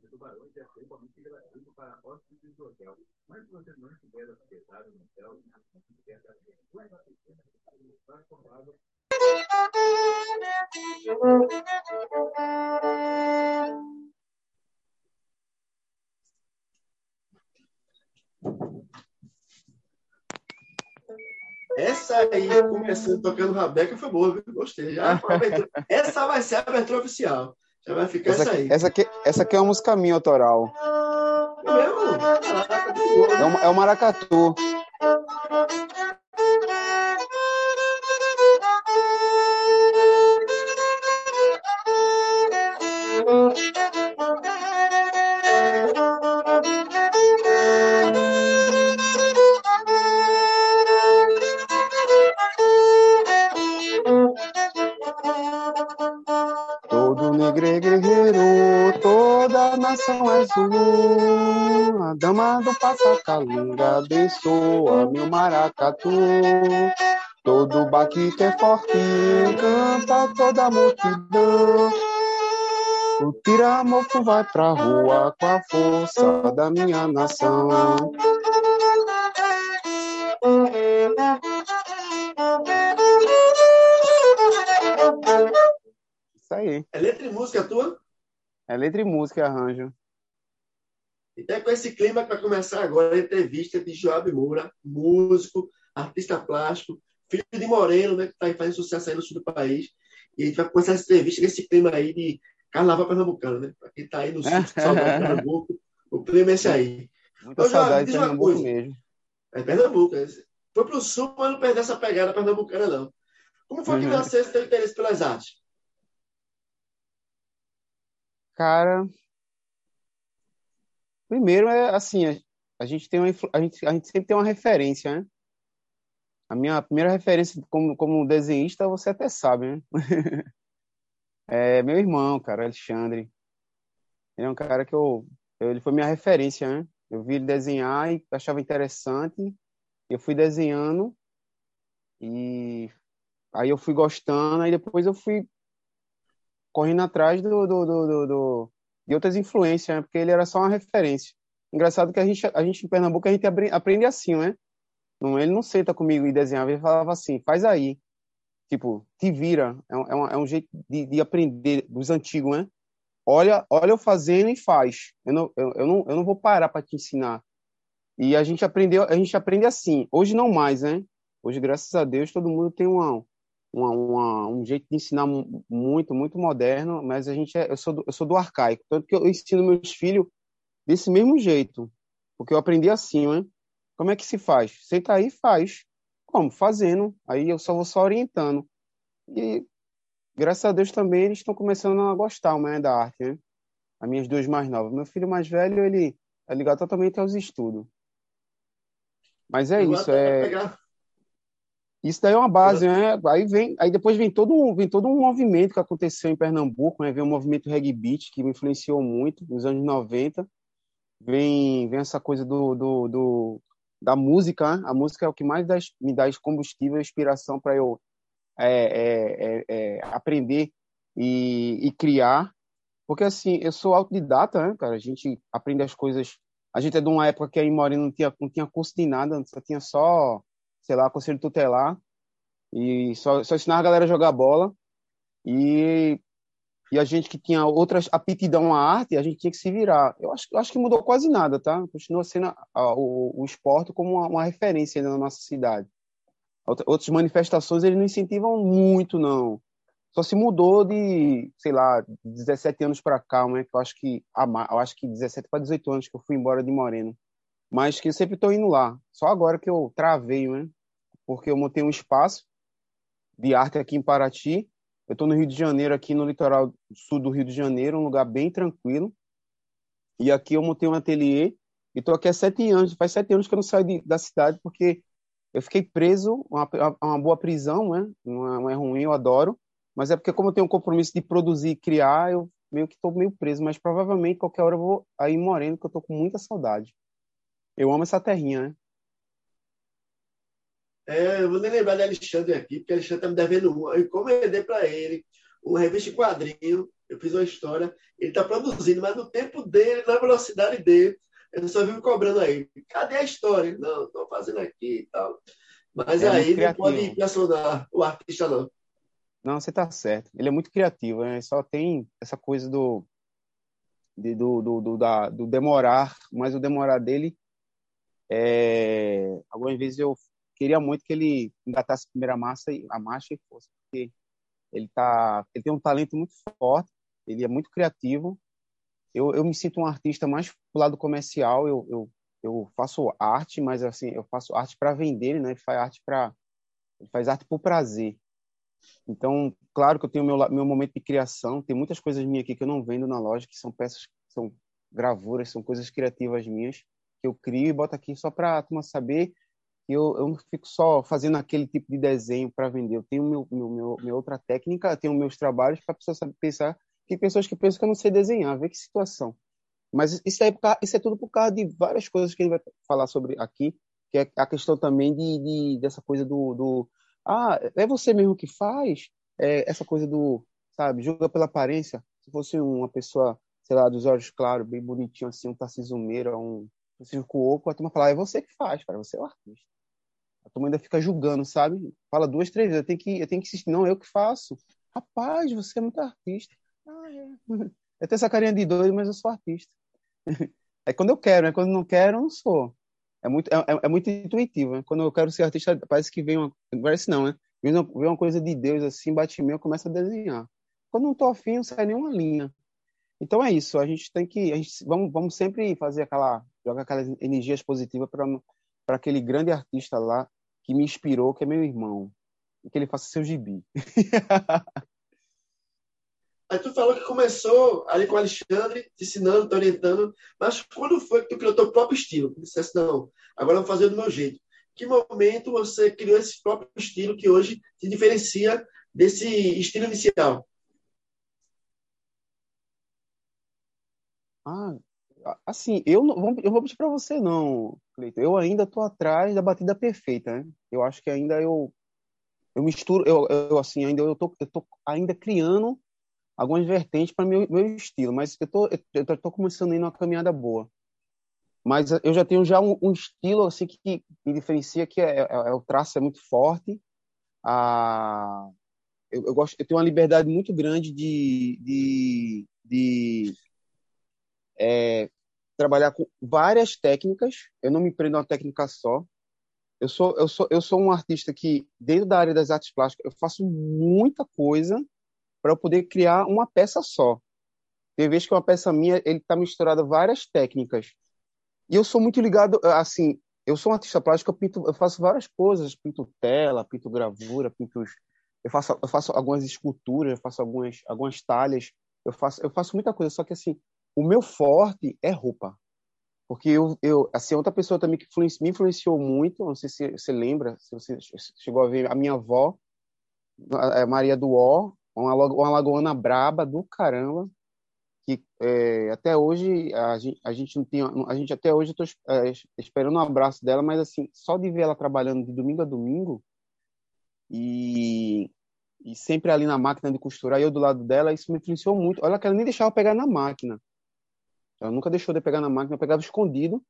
de tubarões é principalmente gratuito para hóspedes do hotel. Mas se você não estiver hospedado no hotel, não. Essa aí, começando tocando Rabeca, foi boa, viu? Gostei. Já essa vai ser a abertura oficial. Já vai ficar essa, essa aí. Essa aqui, essa aqui é uma música minha autoral. É é, é o Maracatu. Maracatu. Todo baque que é forte, canta toda a multidão. O tiramofo vai pra rua com a força da minha nação. Isso aí. É letra e música tua? É letra e música arranjo. Então, é com esse clima que vai começar agora a entrevista de Joab Moura, músico, artista plástico, filho de Moreno, né, que está fazendo sucesso aí no sul do país. E a gente vai começar essa entrevista nesse clima aí de carnaval pernambucano, né? Para quem está aí no sul, de Pernambuco, o clima é esse aí. Muita Ô, saudade de Pernambuco mesmo. É Pernambuco. É. Foi para o sul, mas não perdeu essa pegada pernambucana, não. Como foi que uhum. nasceu esse teu interesse pelas artes? Cara, primeiro é assim, a, gente tem uma, a gente, a gente sempre tem uma referência, né? A minha primeira referência como, como desenhista, você até sabe, né? é meu irmão, cara, Alexandre. Ele é um cara que eu, eu ele foi minha referência, né? Eu vi ele desenhar e achava interessante. Eu fui desenhando e aí eu fui gostando, aí depois eu fui correndo atrás do, do, do, do, de outras influências, né? porque ele era só uma referência. Engraçado que a gente, a gente em Pernambuco a gente aprende assim, né? Não, ele não senta comigo e desenhava, ele falava assim, faz aí. Tipo, te vira. É um, é um, é um jeito de, de aprender dos antigos, né? Olha, olha eu fazendo e faz. Eu não, eu, eu não, eu não vou parar para te ensinar. E a gente aprendeu, a gente aprende assim. Hoje não mais, né? Hoje, graças a Deus, todo mundo tem uma, uma, uma, um jeito de ensinar muito, muito moderno, mas a gente é, eu, sou do, eu sou do arcaico. Tanto que eu ensino meus filhos desse mesmo jeito, porque eu aprendi assim, né? Como é que se faz? Senta aí e faz. Como? Fazendo. Aí eu só vou só orientando. E graças a Deus também eles estão começando a gostar né, da arte, né? As minhas duas mais novas. Meu filho mais velho, ele é ligado totalmente aos estudos. Mas é isso, é... Pegar isso daí é uma base, né? Aí vem, aí depois vem todo um, vem todo um movimento que aconteceu em Pernambuco, né? Vem o um movimento reggae beat que me influenciou muito nos anos 90. Vem, vem essa coisa do, do, do da música, né? a música é o que mais dá, me dá combustível, inspiração para eu é, é, é, é, aprender e, e, criar, porque assim eu sou autodidata, né, cara? A gente aprende as coisas. A gente é de uma época que aí Moreno não tinha não tinha curso de nada, só tinha só sei lá, conselho tutelar, e só, só ensinar a galera a jogar bola. E, e a gente que tinha outras aptidão à arte, a gente tinha que se virar. Eu acho, eu acho que mudou quase nada, tá? Continua sendo a, a, o, o esporte como uma, uma referência na nossa cidade. Outras manifestações eles não incentivam muito, não. Só se mudou de, sei lá, 17 anos para cá, né? Que eu acho que eu acho que 17 para 18 anos que eu fui embora de Moreno mas que eu sempre estou indo lá. Só agora que eu travei, né? Porque eu montei um espaço de arte aqui em Paraty. Eu estou no Rio de Janeiro, aqui no litoral sul do Rio de Janeiro, um lugar bem tranquilo. E aqui eu montei um ateliê e estou aqui há sete anos. Faz sete anos que eu não saio de, da cidade porque eu fiquei preso, uma, uma boa prisão, né? Não é, não é ruim, eu adoro. Mas é porque como eu tenho um compromisso de produzir e criar, eu meio que estou meio preso. Mas provavelmente qualquer hora eu vou aí moreno, que eu estou com muita saudade. Eu amo essa terrinha, né? É, eu vou nem lembrar de Alexandre aqui, porque Alexandre está me devendo um. Eu encomendei para ele uma revista em quadrinho, eu fiz uma história, ele está produzindo, mas no tempo dele, na velocidade dele, eu só vivo cobrando aí. Cadê a história? Não, estou fazendo aqui e tal. Mas é aí não pode impressionar o artista, não. Não, você está certo. Ele é muito criativo, né? Só tem essa coisa do, de, do, do, do, da, do demorar, mas o demorar dele, é... algumas vezes eu queria muito que ele engatasse a primeira massa e a marcha e fosse, porque ele tá, ele tem um talento muito forte, ele é muito criativo. Eu, eu me sinto um artista mais pro lado comercial. Eu, eu, eu faço arte, mas assim eu faço arte para vender, né? Ele faz arte para ele faz arte por prazer. Então, claro que eu tenho meu meu momento de criação. Tem muitas coisas minhas aqui que eu não vendo na loja, que são peças, são gravuras, são coisas criativas minhas que eu crio e boto aqui só para a turma saber eu, eu não fico só fazendo aquele tipo de desenho para vender. Eu tenho meu, meu, meu, minha outra técnica, eu tenho meus trabalhos para a pessoa saber pensar. Tem pessoas que pensam que eu não sei desenhar, ver que situação. Mas isso é, isso é tudo por causa de várias coisas que ele vai falar sobre aqui, que é a questão também de, de dessa coisa do, do ah, é você mesmo que faz? É essa coisa do, sabe, julga pela aparência. Se fosse uma pessoa, sei lá, dos olhos claros, bem bonitinho assim, um Tarcísio Meira, um Francisco Cuoco, a turma fala, ah, é você que faz, cara, você é o artista. A turma ainda fica julgando, sabe? Fala duas, três vezes, eu tenho que, eu tenho que insistir. Não, eu que faço. Rapaz, você é muito artista. Ah, é. Eu tenho essa carinha de doido, mas eu sou artista. É quando eu quero, né? Quando não quero, eu não sou. É muito, é, é, é muito intuitivo, né? Quando eu quero ser artista, parece que vem uma... Parece não, né? Vem uma, vem uma coisa de Deus, assim, bate em mim, eu começo a desenhar. Quando não tô afim, não sai nenhuma linha. Então é isso, a gente tem que... A gente, vamos, vamos sempre fazer aquela... Jogar aquelas energias positivas para aquele grande artista lá que me inspirou, que é meu irmão, e que ele faça seu gibi. Aí tu falou que começou ali com o Alexandre, te ensinando, te orientando, mas quando foi que tu criou teu próprio estilo? Tu dissesse, não, agora eu vou fazer do meu jeito. Que momento você criou esse próprio estilo que hoje te diferencia desse estilo inicial? Ah, assim, eu não eu vou pedir para você não, Cleiton. Eu ainda estou atrás da batida perfeita, né? Eu acho que ainda eu eu misturo, eu, eu assim, ainda eu tô, eu tô ainda criando algumas vertentes para meu meu estilo, mas eu tô eu tô, começando a ir numa caminhada boa. Mas eu já tenho já um, um estilo assim que me diferencia que é, é, é, o traço é muito forte. A eu, eu, gosto, eu tenho uma liberdade muito grande de, de, de é, trabalhar com várias técnicas. Eu não me prendo a uma técnica só. Eu sou, eu sou, eu sou um artista que, dentro da área das artes plásticas, eu faço muita coisa para eu poder criar uma peça só. Tem vezes que uma peça minha ele está misturada várias técnicas. E eu sou muito ligado, assim, eu sou um artista plástico, eu, pinto, eu faço várias coisas, pinto tela, pinto gravura, pinto, eu faço, eu faço algumas esculturas, eu faço algumas, algumas talhas, eu faço, eu faço muita coisa. Só que assim, o meu forte é roupa. Porque eu, eu assim, outra pessoa também que me influenciou muito, não sei se você lembra, se você chegou a ver a minha avó, a Maria do Ó, uma, uma lagoana braba do caramba, que é, até hoje a gente, a gente não tinha, a gente até hoje estou é, esperando um abraço dela, mas assim, só de ver ela trabalhando de domingo a domingo e, e sempre ali na máquina de costurar, eu do lado dela, isso me influenciou muito. Olha que ela nem deixava pegar na máquina. Ela nunca deixou de pegar na máquina, eu pegava escondido.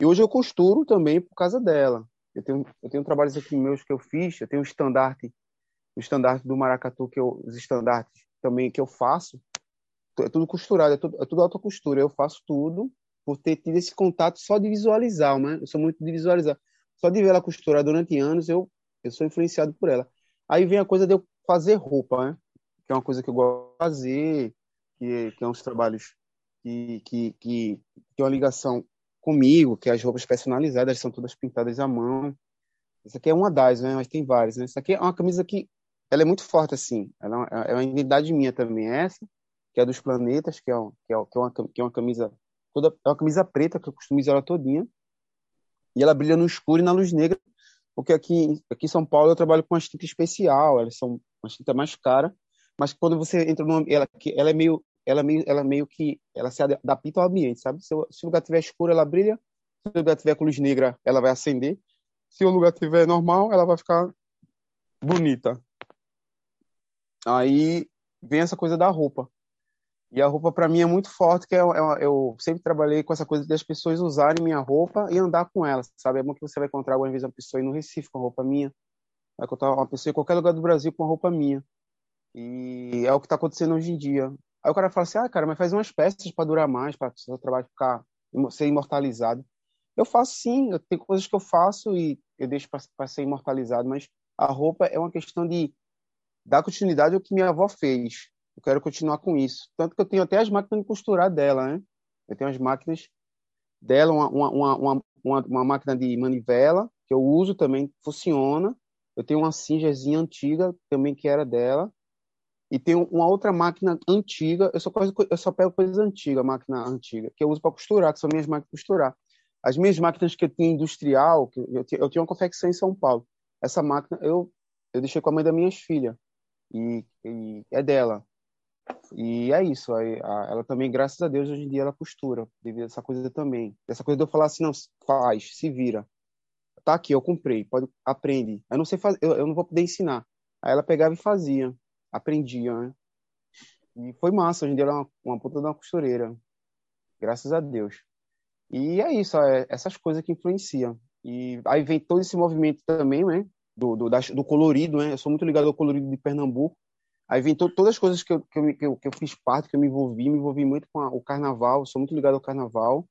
E hoje eu costuro também por causa dela. Eu tenho, eu tenho trabalhos aqui meus que eu fiz, eu tenho o estandarte, o estandarte do maracatu, que eu, os estandartes também que eu faço. É tudo costurado, é tudo, é tudo alta costura. Eu faço tudo por ter tido esse contato só de visualizar, né? Eu sou muito de visualizar. Só de ver ela costurar durante anos, eu, eu sou influenciado por ela. Aí vem a coisa de eu fazer roupa, né? Que é uma coisa que eu gosto de fazer, que, que é uns trabalhos que, que, que tem uma ligação comigo, que as roupas personalizadas são todas pintadas à mão. Essa aqui é uma das, né? Mas tem várias, né? Essa aqui é uma camisa que ela é muito forte, assim. Ela é uma é identidade minha também. É essa, que é dos planetas, que é, que é, que é, uma, que é uma camisa toda, é uma camisa preta, que eu usar ela todinha. E ela brilha no escuro e na luz negra, porque aqui, aqui em São Paulo eu trabalho com uma tinta especial, elas são uma tinta mais cara, mas quando você entra no ela, ela é meio ela meio, ela meio que ela se adapta ao ambiente, sabe? Se, se o lugar tiver escuro, ela brilha. Se o lugar tiver com luz negra, ela vai acender. Se o lugar tiver normal, ela vai ficar bonita. Aí vem essa coisa da roupa. E a roupa para mim é muito forte, que eu, eu, eu, sempre trabalhei com essa coisa das pessoas usarem minha roupa e andar com ela, sabe? É bom que você vai encontrar alguma vez uma pessoa aí no Recife com roupa minha, vai encontrar uma pessoa em qualquer lugar do Brasil com roupa minha. E é o que está acontecendo hoje em dia. Aí o cara fala assim, ah, cara, mas faz umas peças para durar mais, para o seu trabalho ficar, ser imortalizado. Eu faço sim, eu tenho coisas que eu faço e eu deixo para ser imortalizado, mas a roupa é uma questão de dar continuidade ao que minha avó fez. Eu quero continuar com isso. Tanto que eu tenho até as máquinas de costurar dela, né? Eu tenho as máquinas dela, uma, uma, uma, uma, máquina de manivela, que eu uso também, funciona. Eu tenho uma Singerzinha antiga, também que era dela. E tem uma outra máquina antiga, eu só, eu só pego coisas antigas, máquina antiga, que eu uso para costurar, que são minhas máquinas de costurar. As minhas máquinas que eu tinha industrial, eu tinha, eu tinha uma confecção em São Paulo. Essa máquina eu, eu deixei com a mãe das minhas filhas. E, e é dela. E é isso. Aí, ela também, graças a Deus, hoje em dia ela costura, devido a essa coisa também. Essa coisa de eu falar assim, não, faz, se vira. Tá aqui, eu comprei, pode, aprende. Eu não sei fazer, eu, eu não vou poder ensinar. Aí ela pegava e fazia, aprendia, né? E foi massa, hoje em dia ela é uma, uma puta de uma costureira. Graças a Deus. E é isso, é essas coisas que influenciam. E aí vem todo esse movimento também, né? Do, do, do colorido, né? Eu sou muito ligado ao colorido de Pernambuco. Aí vem to, todas as coisas que eu, que, eu, que, eu, que eu fiz parte, que eu me envolvi, me envolvi muito com a, o carnaval, sou muito ligado ao carnaval,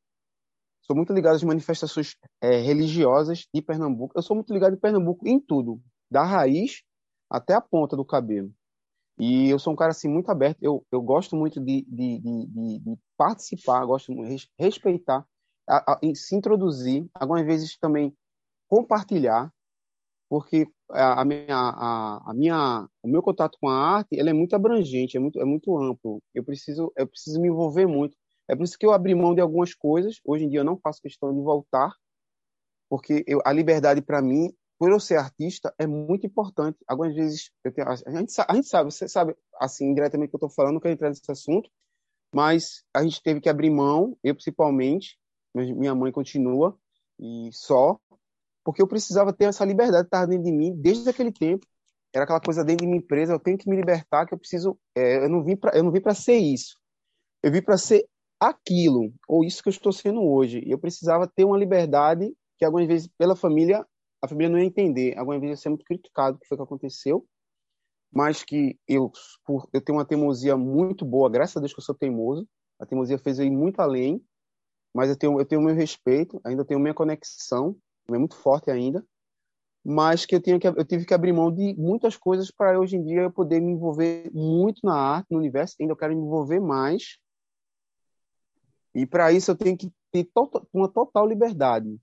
sou muito ligado às manifestações é, religiosas de Pernambuco. Eu sou muito ligado em Pernambuco em tudo, da raiz até a ponta do cabelo. E eu sou um cara assim muito aberto. Eu, eu gosto muito de, de, de, de participar, gosto de respeitar, a, a, se introduzir, algumas vezes também compartilhar, porque a, a, minha, a, minha, o meu contato com a arte ele é muito abrangente, é muito, é muito amplo. Eu preciso, eu preciso me envolver muito. É por isso que eu abri mão de algumas coisas. Hoje em dia eu não faço questão de voltar, porque eu, a liberdade para mim, por eu ser artista, é muito importante. Algumas vezes eu tenho, a, gente, a gente sabe, você sabe assim indiretamente que eu estou falando, não quero entrar nesse assunto, mas a gente teve que abrir mão, eu principalmente, minha mãe continua e só porque eu precisava ter essa liberdade de estar dentro de mim desde aquele tempo. Era aquela coisa dentro de minha empresa, eu tenho que me libertar, que eu preciso. É, eu eu não vim para ser isso. Eu vim para ser aquilo ou isso que eu estou sendo hoje. E eu precisava ter uma liberdade que algumas vezes pela família a família não ia entender. Algumas vezes ia ser muito criticado o que foi que aconteceu, mas que eu por eu tenho uma teimosia muito boa, graças a Deus que eu sou teimoso. A teimosia fez eu ir muito além, mas eu tenho eu tenho meu respeito, ainda tenho minha conexão é muito forte ainda, mas que eu, tinha que eu tive que abrir mão de muitas coisas para hoje em dia eu poder me envolver muito na arte, no universo, ainda eu quero me envolver mais. E para isso eu tenho que ter to uma total liberdade.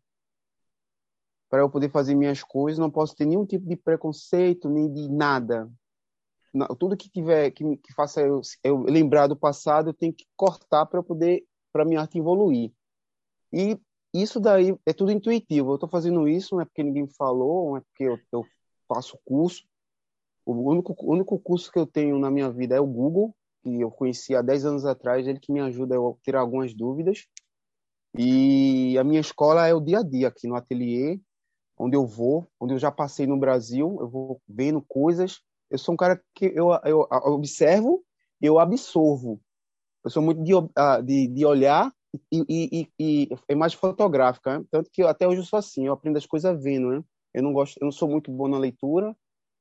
Para eu poder fazer minhas coisas, não posso ter nenhum tipo de preconceito, nem de nada. tudo que tiver que, que faça eu, eu lembrar do passado, eu tenho que cortar para poder para minha arte evoluir. E isso daí é tudo intuitivo. Eu estou fazendo isso não é porque ninguém falou, não é porque eu, eu faço curso. O único, o único curso que eu tenho na minha vida é o Google, que eu conheci há 10 anos atrás, ele que me ajuda a tirar algumas dúvidas. E a minha escola é o dia a dia aqui no ateliê, onde eu vou, onde eu já passei no Brasil, eu vou vendo coisas. Eu sou um cara que eu, eu observo e eu absorvo. Eu sou muito de, ah, de, de olhar e, e, e, é mais fotográfica, né? tanto que até hoje eu sou assim, eu aprendo as coisas vendo, né? Eu não gosto, eu não sou muito bom na leitura,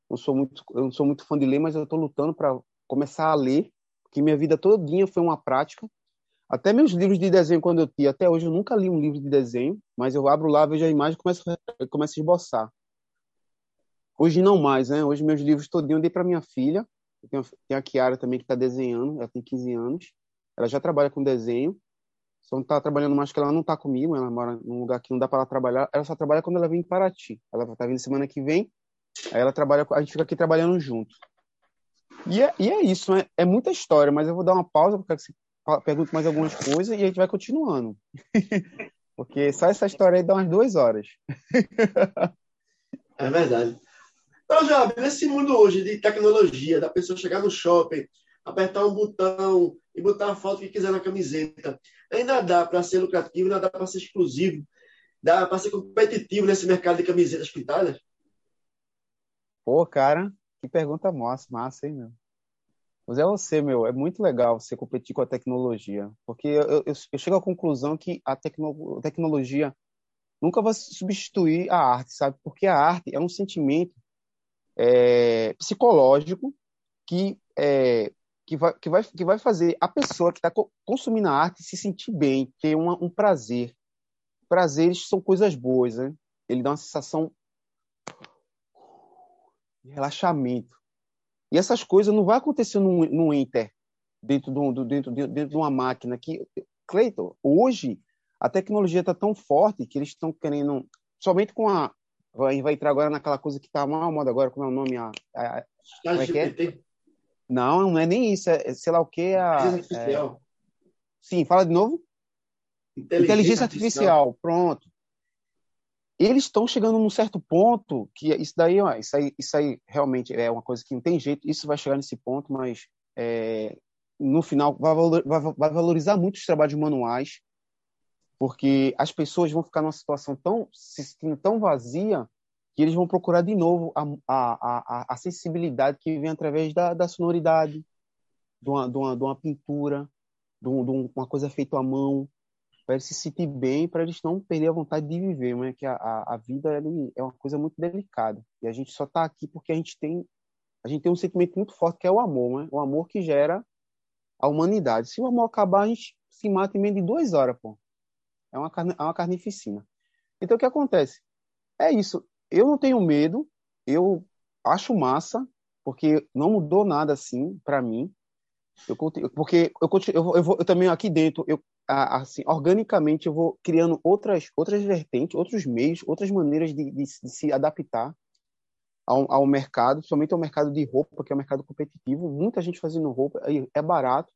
não sou muito, eu não sou muito fã de ler, mas eu estou lutando para começar a ler, porque minha vida todinha foi uma prática. Até meus livros de desenho quando eu tinha, até hoje eu nunca li um livro de desenho, mas eu abro lá, vejo a imagem e começo, a esboçar. Hoje não mais, né? Hoje meus livros todinho eu dei para minha filha. Tenho, tenho a Kiara também que está desenhando, ela tem 15 anos. Ela já trabalha com desenho só não tá trabalhando mais que ela não tá comigo, ela mora num lugar que não dá para ela trabalhar. Ela só trabalha quando ela vem em Paraty. Ela tá vindo semana que vem, aí ela trabalha, a gente fica aqui trabalhando junto. E é, e é isso, né? é muita história, mas eu vou dar uma pausa porque você pergunte mais algumas coisas e a gente vai continuando. porque só essa história aí dá umas duas horas. é verdade. Então, Job, nesse mundo hoje de tecnologia, da pessoa chegar no shopping, apertar um botão e botar a foto que quiser na camiseta. Ainda dá para ser lucrativo, ainda dá para ser exclusivo, dá para ser competitivo nesse mercado de camisetas pintadas? Pô, cara, que pergunta massa, massa, hein, meu? Mas é você, meu, é muito legal você competir com a tecnologia, porque eu, eu, eu chego à conclusão que a tecno, tecnologia nunca vai substituir a arte, sabe? Porque a arte é um sentimento é, psicológico que, é, que, vai, que, vai, que vai fazer a pessoa que está consumindo a arte se sentir bem, ter uma, um prazer. Prazeres são coisas boas, né? Ele dá uma sensação de relaxamento. E essas coisas não vai acontecer no, no Inter, dentro, do, dentro, dentro de uma máquina. que Cleiton, hoje a tecnologia está tão forte que eles estão querendo, somente com a. Vai, vai entrar agora naquela coisa que está mal moda agora, como é o nome? A, a, a como é que é? Não, não é nem isso, é, sei lá o que. A, é... Sim, fala de novo. Inteligência, Inteligência artificial. artificial, pronto eles estão chegando num certo ponto que isso daí, isso aí, isso aí realmente é uma coisa que não tem jeito, isso vai chegar nesse ponto, mas é, no final vai, vai, vai, valorizar muito os trabalhos manuais, porque as pessoas vão ficar numa situação tão tão vazia que eles vão procurar de novo a, a, a, a sensibilidade que vem através da, da sonoridade, de uma, de, uma, de uma pintura, de, um, de uma coisa feita à mão, para eles se sentir bem, para eles não perder a vontade de viver, né? Que a, a, a vida é uma coisa muito delicada e a gente só está aqui porque a gente tem a gente tem um sentimento muito forte que é o amor, né? O amor que gera a humanidade. Se o amor acabar, a gente se mata em menos de duas horas, pô. É uma, carne, é uma carnificina. Então, o que acontece? É isso. Eu não tenho medo, eu acho massa, porque não mudou nada assim para mim. Eu, porque eu, eu, eu, eu também aqui dentro, eu assim, organicamente eu vou criando outras, outras vertentes, outros meios, outras maneiras de, de, de se adaptar ao, ao, mercado, principalmente ao mercado de roupa, que é um mercado competitivo. Muita gente fazendo roupa, é barato.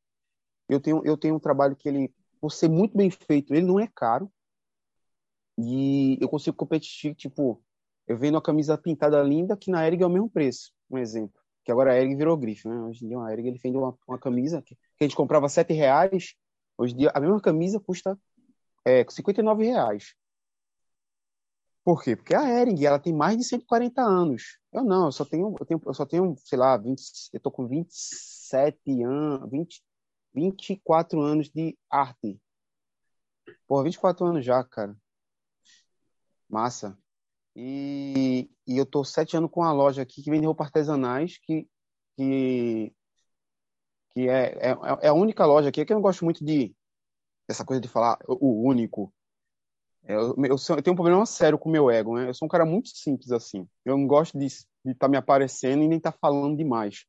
Eu tenho, eu tenho um trabalho que ele, por ser muito bem feito, ele não é caro. E eu consigo competir, tipo, eu vendo uma camisa pintada linda que na Erig é o mesmo preço, um exemplo. Que agora a Erig virou grife, né? Hoje em dia a Erig ele vende uma, uma camisa que, que a gente comprava sete reais, Hoje em dia, a mesma camisa custa é, 59 reais. Por quê? Porque a Ering, ela tem mais de 140 anos. Eu não, eu só tenho, eu, tenho, eu só tenho, sei lá, 20, eu tô com 27 anos, 20, 24 anos de arte. Porra, 24 anos já, cara. Massa. E, e eu tô sete anos com uma loja aqui que vende roupa artesanais que, que que é, é, é, a única loja aqui que eu não gosto muito de essa coisa de falar o único. É, eu, eu, eu, tenho um problema sério com o meu ego, né? Eu sou um cara muito simples assim. Eu não gosto de estar tá me aparecendo e nem estar tá falando demais.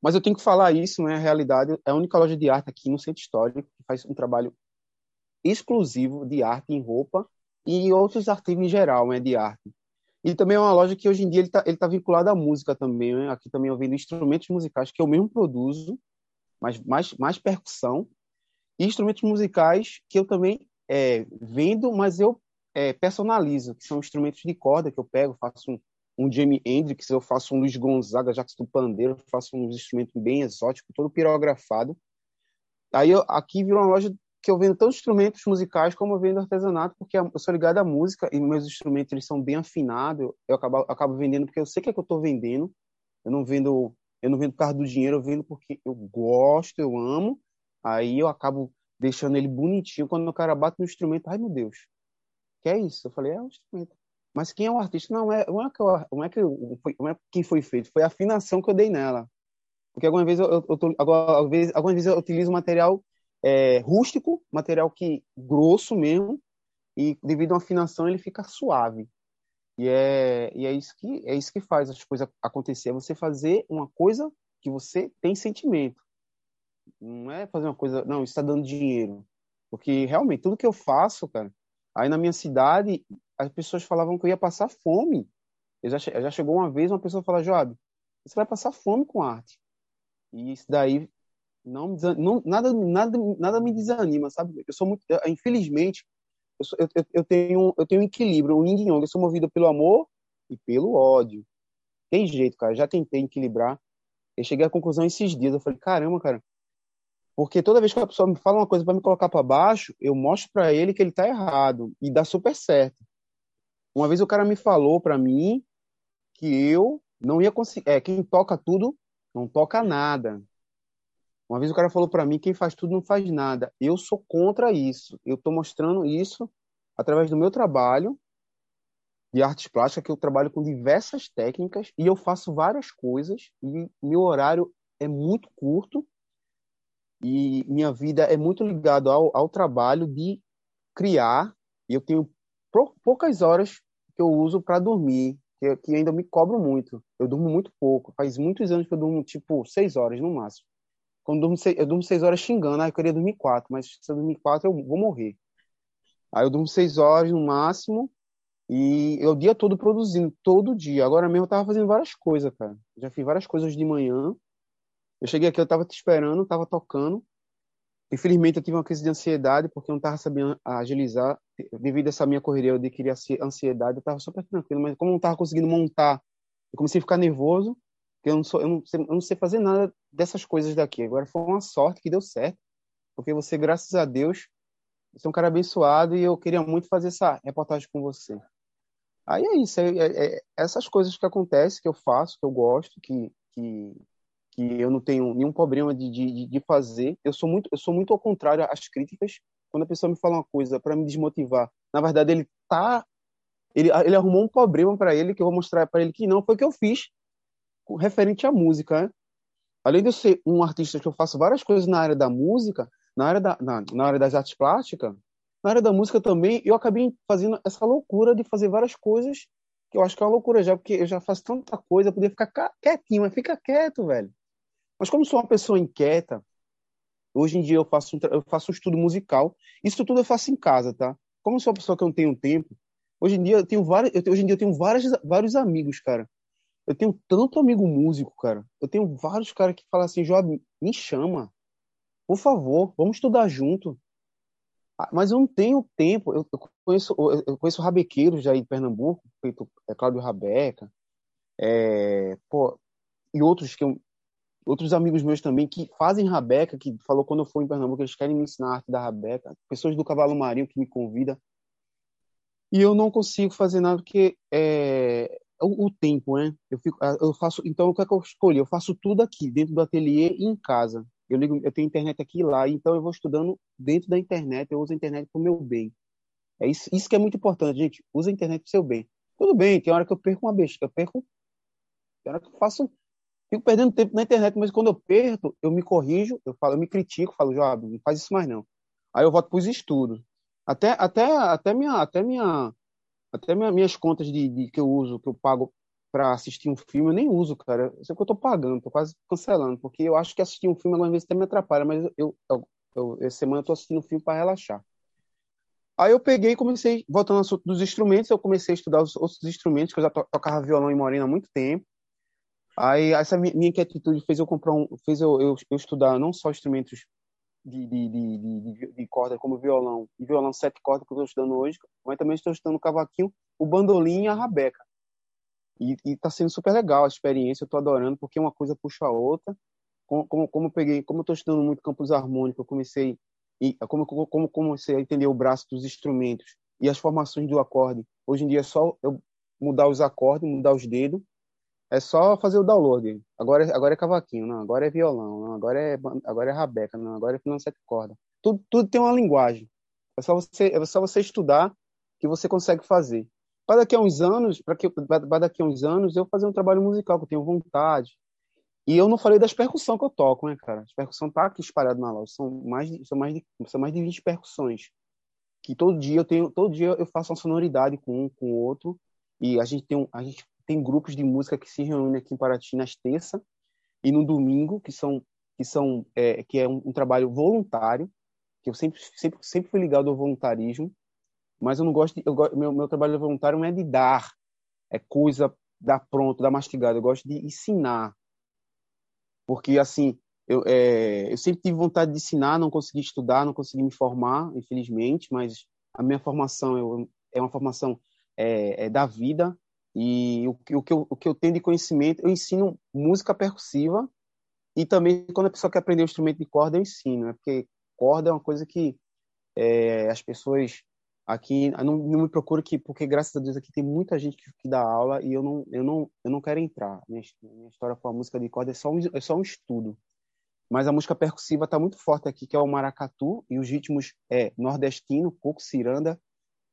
Mas eu tenho que falar isso, né? A realidade é a única loja de arte aqui no Centro Histórico que faz um trabalho exclusivo de arte em roupa e outros artigos em geral, né, de arte. E também é uma loja que hoje em dia ele está ele tá vinculado à música também. Né? Aqui também eu vendo instrumentos musicais que eu mesmo produzo, mas mais, mais percussão. E instrumentos musicais que eu também é, vendo, mas eu é, personalizo, que são instrumentos de corda que eu pego, faço um, um Jimi Hendrix, eu faço um Luiz Gonzaga, Jacques do Pandeiro, faço uns instrumentos bem exóticos, todo pirografado. Aí eu, aqui virou uma loja que eu vendo tanto instrumentos musicais como eu vendo artesanato, porque eu sou ligado à música e meus instrumentos eles são bem afinados. Eu acabo, acabo vendendo porque eu sei que é que eu estou vendendo. Eu não vendo, eu não vendo por causa do dinheiro, eu vendo porque eu gosto, eu amo. Aí eu acabo deixando ele bonitinho. Quando o cara bate no instrumento, ai meu Deus, que é isso? Eu falei, é um instrumento. Mas quem é o artista? Não, é, não é, que, eu, não é, que eu, não é quem foi feito, foi a afinação que eu dei nela. Porque algumas vezes eu, eu, tô, algumas, algumas vezes eu utilizo material é, rústico, material que grosso mesmo, e devido à afinação ele fica suave. E é, e é isso que é isso que faz as coisas acontecer, é você fazer uma coisa que você tem sentimento. Não é fazer uma coisa, não, está dando dinheiro. Porque realmente tudo que eu faço, cara, aí na minha cidade as pessoas falavam que eu ia passar fome. Eu já, já chegou uma vez uma pessoa falar, Joab, você vai passar fome com arte. E isso daí não, não, nada, nada, nada me desanima, sabe? Eu sou muito, infelizmente, eu, sou, eu, eu, tenho, eu tenho um equilíbrio, um yin. Eu sou movido pelo amor e pelo ódio. Tem jeito, cara. Já tentei equilibrar. Eu cheguei à conclusão esses dias. Eu falei, caramba, cara. Porque toda vez que a pessoa me fala uma coisa para me colocar para baixo, eu mostro para ele que ele tá errado e dá super certo. Uma vez o cara me falou para mim que eu não ia conseguir. É, quem toca tudo não toca nada. Uma vez o cara falou para mim, quem faz tudo não faz nada. Eu sou contra isso. Eu estou mostrando isso através do meu trabalho de artes plásticas, que eu trabalho com diversas técnicas e eu faço várias coisas e meu horário é muito curto e minha vida é muito ligada ao, ao trabalho de criar e eu tenho poucas horas que eu uso para dormir, que, que ainda me cobro muito. Eu durmo muito pouco. Faz muitos anos que eu durmo, tipo, seis horas no máximo. Quando durmo, seis, eu durmo seis horas xingando, ah, eu queria dormir quatro, mas se eu dormir quatro, eu vou morrer. Aí eu durmo seis horas no máximo e eu o dia todo produzindo, todo dia. Agora mesmo eu tava fazendo várias coisas, cara. Já fiz várias coisas de manhã. Eu cheguei aqui, eu tava te esperando, tava tocando. Infelizmente eu tive uma crise de ansiedade porque eu não tava sabendo agilizar. Devido a essa minha correria, eu adquiri ansiedade, eu tava super tranquilo, mas como eu não tava conseguindo montar, eu comecei a ficar nervoso, porque eu não, sou, eu não, sei, eu não sei fazer nada dessas coisas daqui. Agora foi uma sorte que deu certo, porque você, graças a Deus, você é um cara abençoado e eu queria muito fazer essa reportagem com você. Aí é isso, é, é, é essas coisas que acontecem, que eu faço, que eu gosto, que, que, que eu não tenho nenhum problema de, de, de fazer. Eu sou muito, eu sou muito ao contrário às críticas. Quando a pessoa me fala uma coisa para me desmotivar, na verdade ele tá, ele, ele arrumou um problema para ele que eu vou mostrar para ele que não foi o que eu fiz referente à música. Né? Além de eu ser um artista que eu faço várias coisas na área da música, na área, da, na, na área das artes plásticas, na área da música também, eu acabei fazendo essa loucura de fazer várias coisas que eu acho que é uma loucura já, porque eu já faço tanta coisa, eu ficar quietinho, mas fica quieto, velho. Mas como sou uma pessoa inquieta, hoje em dia eu faço, eu faço um estudo musical, isso tudo eu faço em casa, tá? Como sou uma pessoa que não tenho tempo, hoje em dia eu tenho vários, eu, hoje em dia eu tenho várias, vários amigos, cara, eu tenho tanto amigo músico, cara. Eu tenho vários caras que falam assim, Joab, me chama. Por favor, vamos estudar junto. Ah, mas eu não tenho tempo. Eu, conheço, eu conheço rabequeiros aí em Pernambuco, feito é Cláudio Rabeca, é, pô, e outros que eu, outros amigos meus também que fazem rabeca, que falou quando eu for em Pernambuco, eles querem me ensinar a arte da rabeca. Pessoas do Cavalo Marinho que me convidam. E eu não consigo fazer nada porque é, o, o, tempo, né? Eu, fico, ah, eu faço, então o que é que eu escolhi? Eu faço tudo aqui, dentro do ateliê e em casa. Eu ligo, eu tenho internet aqui e lá, então eu vou estudando dentro da internet, eu uso a internet para o meu bem. É isso, isso que é muito importante, gente. Usa a internet para o seu bem. Tudo bem, tem hora que eu perco uma besta, eu perco, tem hora que eu faço, fico perdendo tempo na internet, mas quando eu perco, eu me corrijo, eu falo, eu me critico, falo, Joab, não faz isso mais não. Aí eu volto para os estudos. Até, até, até minha, até minha até minha, minhas contas de, de, que eu uso, que eu pago para assistir um filme, eu nem uso, cara. Isso é que eu tô pagando, tô quase cancelando, porque eu acho que assistir um filme algumas vezes até me atrapalha, mas eu, eu, eu essa semana eu tô assistindo um filme para relaxar. Aí eu peguei e comecei, voltando ao assunto dos instrumentos, eu comecei a estudar os outros instrumentos, que eu já to, tocava violão em Morena há muito tempo. Aí essa minha, minha inquietude fez eu comprar um, fez eu, eu, eu estudar não só instrumentos de, de, de, de, corda como violão, e violão sete cordas que eu estou estudando hoje, mas também estou estudando o cavaquinho, o bandolim e a rabeca. E está sendo super legal a experiência, eu estou adorando, porque uma coisa puxa a outra. Como, como, como eu peguei, como estou estudando muito campos harmônicos, eu comecei e como, como, como comecei a entender o braço dos instrumentos e as formações do acorde. Hoje em dia é só eu mudar os acordes, mudar os dedos é só fazer o download. Agora, agora é cavaquinho, não, agora é violão, não, agora é agora é rabeca, não, agora é não sete corda. Tudo, tudo tem uma linguagem. É só você é só você estudar que você consegue fazer. Para daqui a uns anos, para daqui a uns anos eu fazer um trabalho musical que eu tenho vontade. E eu não falei das percussões que eu toco, né, cara? As percussões tá aqui espalhado na loja, são mais de, são mais de são mais de 20 percussões. Que todo dia eu tenho, todo dia eu faço uma sonoridade com um, com o outro e a gente tem um, a gente tem grupos de música que se reúnem aqui em Paraty nas terça e no domingo, que são que são é, que é um, um, trabalho voluntário, que eu sempre sempre sempre fui ligado ao voluntarismo, mas eu não gosto de, eu meu meu trabalho voluntário não é de dar, é coisa dar pronto, dar mastigado, eu gosto de ensinar. Porque assim, eu, é, eu sempre tive vontade de ensinar, não consegui estudar, não consegui me formar, infelizmente, mas a minha formação eu, é uma formação é, é da vida, e o, o, que eu, o que eu tenho de conhecimento, eu ensino música percussiva e também quando a pessoa quer aprender o instrumento de corda, eu ensino, né? porque corda é uma coisa que é, as pessoas aqui não, não me procura aqui porque graças a Deus aqui tem muita gente que, que, dá aula e eu não eu não eu não quero entrar minha, minha história com a música de corda é só um, é só um estudo mas a música percussiva está muito forte aqui que é o maracatu e os ritmos é nordestino coco ciranda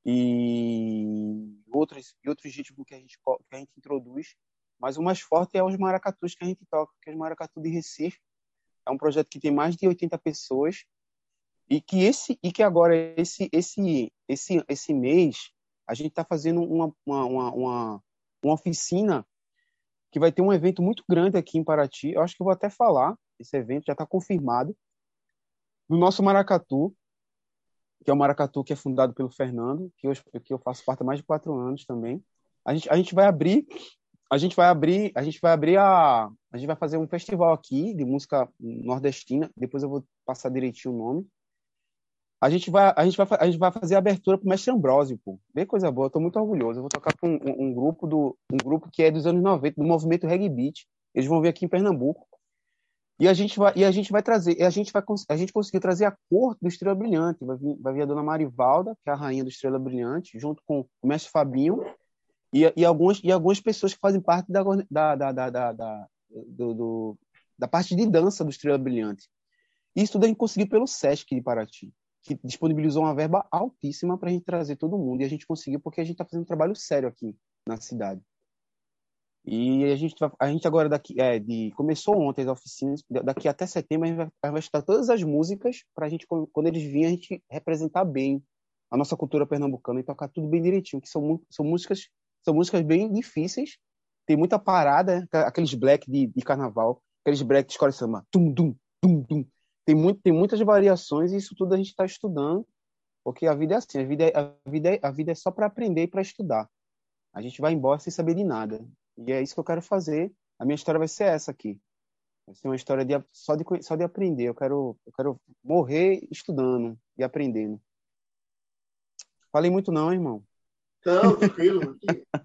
e outros e outros ritmos que a gente que a gente introduz mas o mais forte é os maracatus que a gente toca que é os maracatu de Recife é um projeto que tem mais de 80 pessoas e que esse e que agora esse esse esse esse mês a gente está fazendo uma, uma, uma, uma, oficina que vai ter um evento muito grande aqui em Paraty. Eu acho que eu vou até falar. Esse evento já está confirmado. No nosso Maracatu, que é o Maracatu que é fundado pelo Fernando, que eu, que eu faço parte há mais de quatro anos também. A gente, a gente vai abrir, a gente vai abrir, a gente vai abrir a, a gente vai fazer um festival aqui de música nordestina. Depois eu vou passar direitinho o nome a gente vai, a gente vai, a gente vai fazer a abertura pro Mestre Ambrósio, pô. Bem coisa boa, eu tô muito orgulhoso. Eu vou tocar com um, um, grupo do um grupo que é dos anos 90, do movimento Reggae Beat. Eles vão vir aqui em Pernambuco. E a gente vai, e a gente vai trazer, a gente vai a gente conseguiu trazer a corte do Estrela Brilhante. Vai vir, vai vir a dona Marivalda, que é a rainha do Estrela Brilhante, junto com o mestre Fabinho e, e algumas e algumas pessoas que fazem parte da da, da, da, da, da do, do, da parte de dança do Estrela Brilhante. Isso gente conseguiu pelo SESC de Paraty que disponibilizou uma verba altíssima para a gente trazer todo mundo. E a gente conseguiu porque a gente está fazendo um trabalho sério aqui na cidade. E a gente, a gente agora daqui é, de, começou ontem as oficinas, daqui até setembro a gente vai, estudar todas as músicas para a gente, quando eles virem, a gente representar bem a nossa cultura pernambucana e tocar tudo bem direitinho, que são, são músicas são músicas bem difíceis, tem muita parada, aqueles black de, de carnaval, aqueles black de escola de samba, tum, dum, dum, dum, tem, muito, tem muitas variações e isso tudo a gente está estudando, porque a vida é assim, a vida é, a vida é, a vida é só para aprender e para estudar. A gente vai embora sem saber de nada. E é isso que eu quero fazer. A minha história vai ser essa aqui. Vai ser uma história de, só, de, só de aprender. Eu quero, eu quero morrer estudando e aprendendo. Falei muito não, irmão. Não, tranquilo.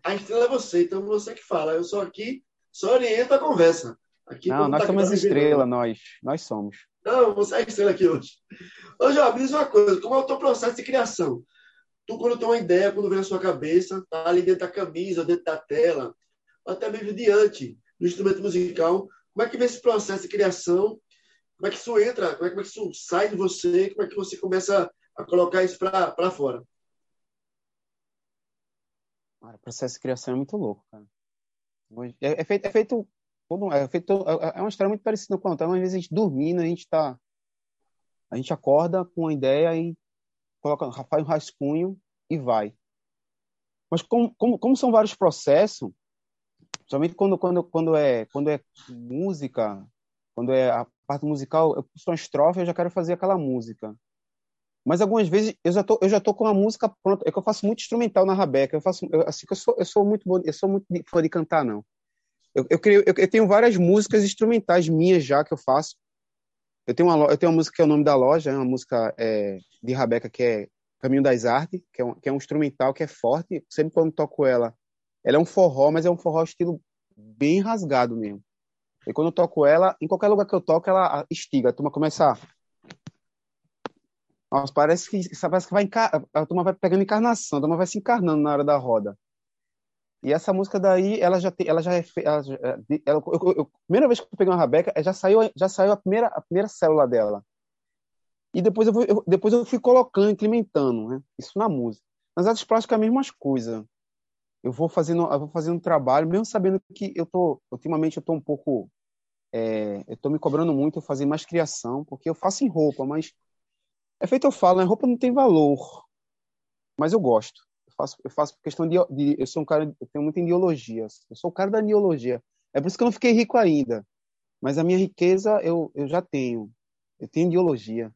A estrela é você, então você que fala. Eu sou aqui, só oriento a conversa. Aqui não, nós tá somos estrela, nós. Nós somos. Não, você é estrela aqui hoje. Ô, me diz uma coisa. Como é o teu processo de criação? Tu, quando tem uma ideia, quando vem na sua cabeça, tá ali dentro da camisa, dentro da tela, até mesmo diante do instrumento musical, como é que vem esse processo de criação? Como é que isso entra? Como é, como é que isso sai de você? Como é que você começa a colocar isso para fora? o processo de criação é muito louco, cara. É, é, feito, é feito todo é feito é, é uma história muito parecida com a outra. Às vezes a gente dormindo, a gente tá a gente acorda com uma ideia e coloca faz um rascunho e vai. Mas como, como, como são vários processos, somente quando quando quando é quando é música, quando é a parte musical, eu puxo uma estrofe, eu já quero fazer aquela música. Mas algumas vezes eu já tô, eu já tô com a música pronta. É que eu faço muito instrumental na Rabeca. Eu faço, eu, assim que eu sou, eu sou muito bom, eu sou muito fã de cantar não. Eu, eu, eu, eu, tenho várias músicas instrumentais minhas já que eu faço. Eu tenho uma, eu tenho uma música que é o nome da loja, é uma música é, de Rabeca que é Caminho das Artes, que é, um, que é um instrumental que é forte. Sempre quando toco ela, ela é um forró, mas é um forró estilo bem rasgado mesmo. E quando eu toco ela, em qualquer lugar que eu toco, ela estiga. A turma começa. Nossa, parece que, parece que vai encar... a turma vai pegando encarnação, a turma vai se encarnando na hora da roda. E essa música daí, ela já tem, ela já é, ela, ela, eu, eu, primeira vez que eu peguei uma Rabeca, já saiu, já saiu a primeira, a primeira célula dela. E depois eu, eu depois eu fui colocando, implementando, né? Isso na música. Nas artes plásticas é a mesma coisa. Eu vou fazendo, eu vou fazendo um trabalho, mesmo sabendo que eu tô, ultimamente eu tô um pouco, é, eu tô me cobrando muito eu fazer mais criação, porque eu faço em roupa, mas é feito eu falo, né? Roupa não tem valor, mas eu gosto faço, eu faço questão de, de, Eu sou um cara. Eu tenho muita ideologia. Eu sou o cara da ideologia. É por isso que eu não fiquei rico ainda. Mas a minha riqueza eu, eu já tenho. Eu tenho ideologia.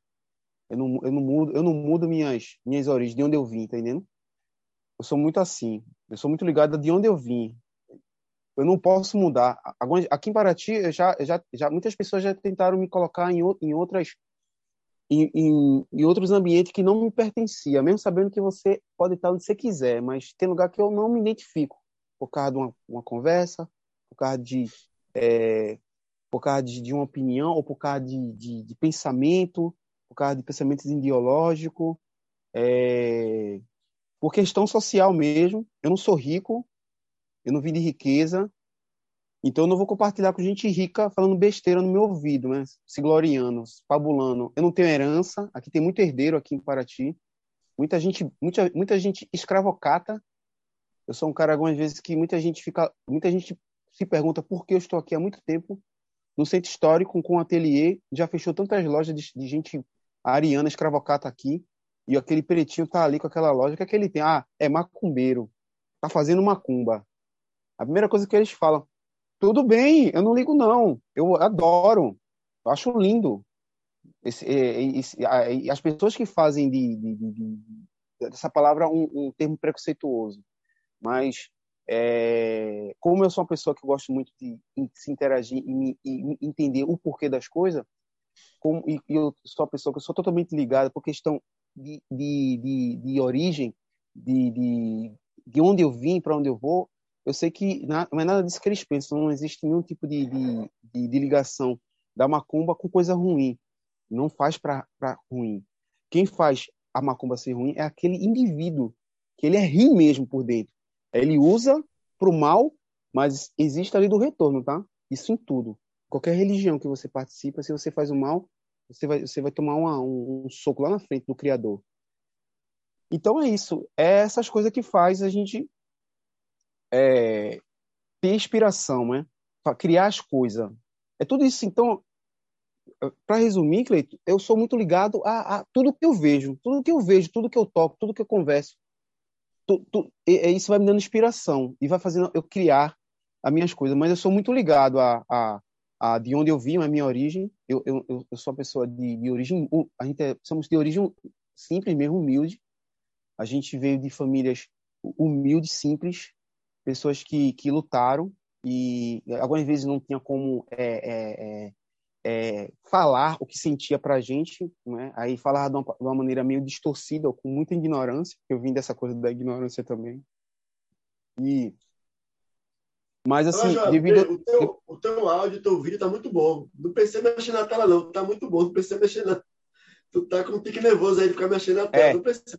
Eu não, eu não mudo, eu não mudo minhas, minhas origens, de onde eu vim, tá entendendo? Eu sou muito assim. Eu sou muito ligado de onde eu vim. Eu não posso mudar. Aqui em Paraty, já, já, já, muitas pessoas já tentaram me colocar em, em outras em, em, em, outros ambientes que não me pertencia, mesmo sabendo que você pode estar onde você quiser, mas tem lugar que eu não me identifico por causa de uma, uma conversa, por causa de é, por causa de, de, uma opinião ou por causa de, de, de pensamento, por causa de pensamentos ideológicos. É, por questão social mesmo. Eu não sou rico, eu não vim de riqueza, então eu não vou compartilhar com gente rica falando besteira no meu ouvido, né? Se gloriando, fabulando. Eu não tenho herança, aqui tem muito herdeiro aqui em Paraty. Muita gente, muita, muita gente escravocata. Eu sou um cara algumas vezes que muita gente fica, muita gente se pergunta por que eu estou aqui há muito tempo no centro histórico com um ateliê, já fechou tantas lojas de, de gente ariana escravocata aqui, e aquele pretinho tá ali com aquela o que é ele tem? Ah, é macumbeiro, tá fazendo macumba. A primeira coisa que eles falam, tudo bem, eu não ligo não, eu adoro, eu acho lindo. Esse, esse, as pessoas que fazem de, de, de, dessa palavra um, um, termo preconceituoso, mas é, como eu sou uma pessoa que gosto muito de se interagir e, e entender o porquê das coisas, como, e, e, eu sou uma pessoa que eu sou totalmente ligada por questão de, de, de, de origem, de, de, de onde eu vim, para onde eu vou, eu sei que não é nada disso que eles pensam, não existe nenhum tipo de, de, de, de ligação da macumba com coisa ruim. Não faz para ruim. Quem faz a macumba ser ruim é aquele indivíduo, que ele é ruim mesmo por dentro. Ele usa para o mal, mas existe ali do retorno, tá? Isso em tudo. Qualquer religião que você participa, se você faz o mal, você vai, você vai tomar uma, um, um soco lá na frente do Criador. Então é isso. É essas coisas que faz a gente é, ter inspiração, né? Para criar as coisas. É tudo isso. Então, para resumir, Cleito, eu sou muito ligado a, a, tudo que eu vejo, tudo que eu vejo, tudo que eu toco, tudo que eu converso. Tu, tu, e, e isso vai me dando inspiração e vai fazendo eu criar as minhas coisas. Mas eu sou muito ligado a, a, a de onde eu vim, a minha origem. Eu, eu, eu sou uma pessoa de, de origem, a gente é, somos de origem simples mesmo, humilde. A gente veio de famílias humildes, simples, pessoas que, que lutaram e algumas vezes não tinha como é, é, é, é falar o que sentia para a gente, né? aí falava de uma, de uma, maneira meio distorcida, com muita ignorância, eu vim dessa coisa da ignorância também. E mas assim, Olha, devido o teu, o teu áudio, o teu vídeo tá muito bom. Não pensei mexer na tela não, tá muito bom, não pensei mexer na Tu tá com um pique nervoso aí de ficar mexendo na tela, é. não pensei.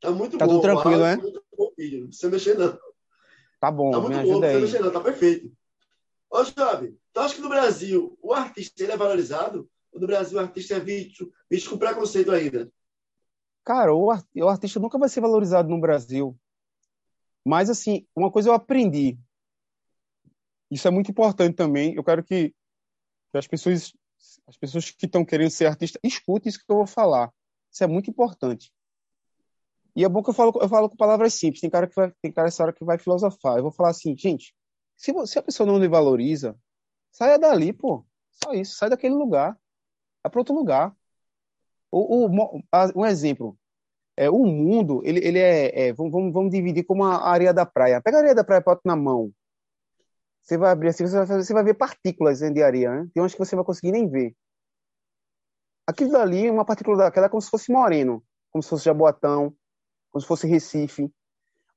Tá muito tá bom. Tá tudo tranquilo, né? Muito bom vídeo, não precisa mexer não. Tá bom, tá muito bom, não aí. Não, tá perfeito. Ô, Jovem, tu acha que no Brasil o artista ele é valorizado? Ou no Brasil o artista é visto, visto com preconceito ainda? Cara, o, o artista nunca vai ser valorizado no Brasil. Mas, assim, uma coisa eu aprendi. Isso é muito importante também. Eu quero que, as pessoas as pessoas que estão querendo ser artista escutem isso que eu vou falar. Isso é muito importante. E é bom que eu falo, eu falo com palavras simples. Tem cara que vai, tem cara essa hora que vai filosofar. Eu vou falar assim, gente, se, se a pessoa não lhe valoriza, saia dali, pô. Só isso, sai daquele lugar. Vai para outro lugar. O, o, um exemplo. É, o mundo, ele, ele é, é vamos, vamos dividir como a areia da praia. Pega a areia da praia, bota na mão. Você vai abrir assim, você vai, você vai ver partículas de areia, né? Tem umas que você vai conseguir nem ver. Aquilo dali, uma partícula daquela é como se fosse moreno, como se fosse jaboatão, como se fosse Recife.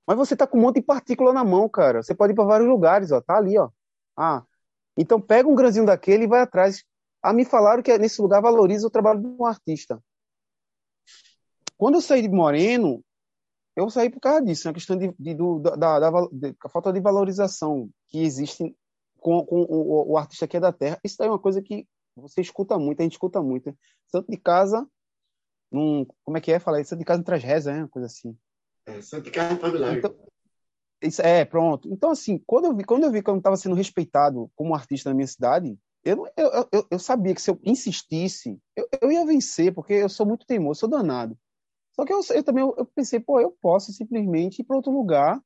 Mas você tá com um monte de partícula na mão, cara. Você pode ir para vários lugares, ó. Tá ali, ó. Ah, então pega um grãozinho daquele e vai atrás. Ah, me falaram que nesse lugar valoriza o trabalho de um artista. Quando eu saí de Moreno, eu saí por causa disso, a questão de, de, do, da, da, da, falta de valorização que existe com, com o, o, artista que é da terra. Isso daí é uma coisa que você escuta muito, a gente escuta muito. Tanto de casa num, como é que é? Fala isso de casa traz reza, né? Uma coisa assim. É, Santa Casa Familiar. Então, isso, é, pronto. Então, assim, quando eu vi, quando eu vi que eu não estava sendo respeitado como artista na minha cidade, eu, eu, eu, eu sabia que se eu insistisse, eu, eu ia vencer, porque eu sou muito teimoso, sou danado. Só que eu, eu também eu pensei, pô, eu posso simplesmente ir para outro lugar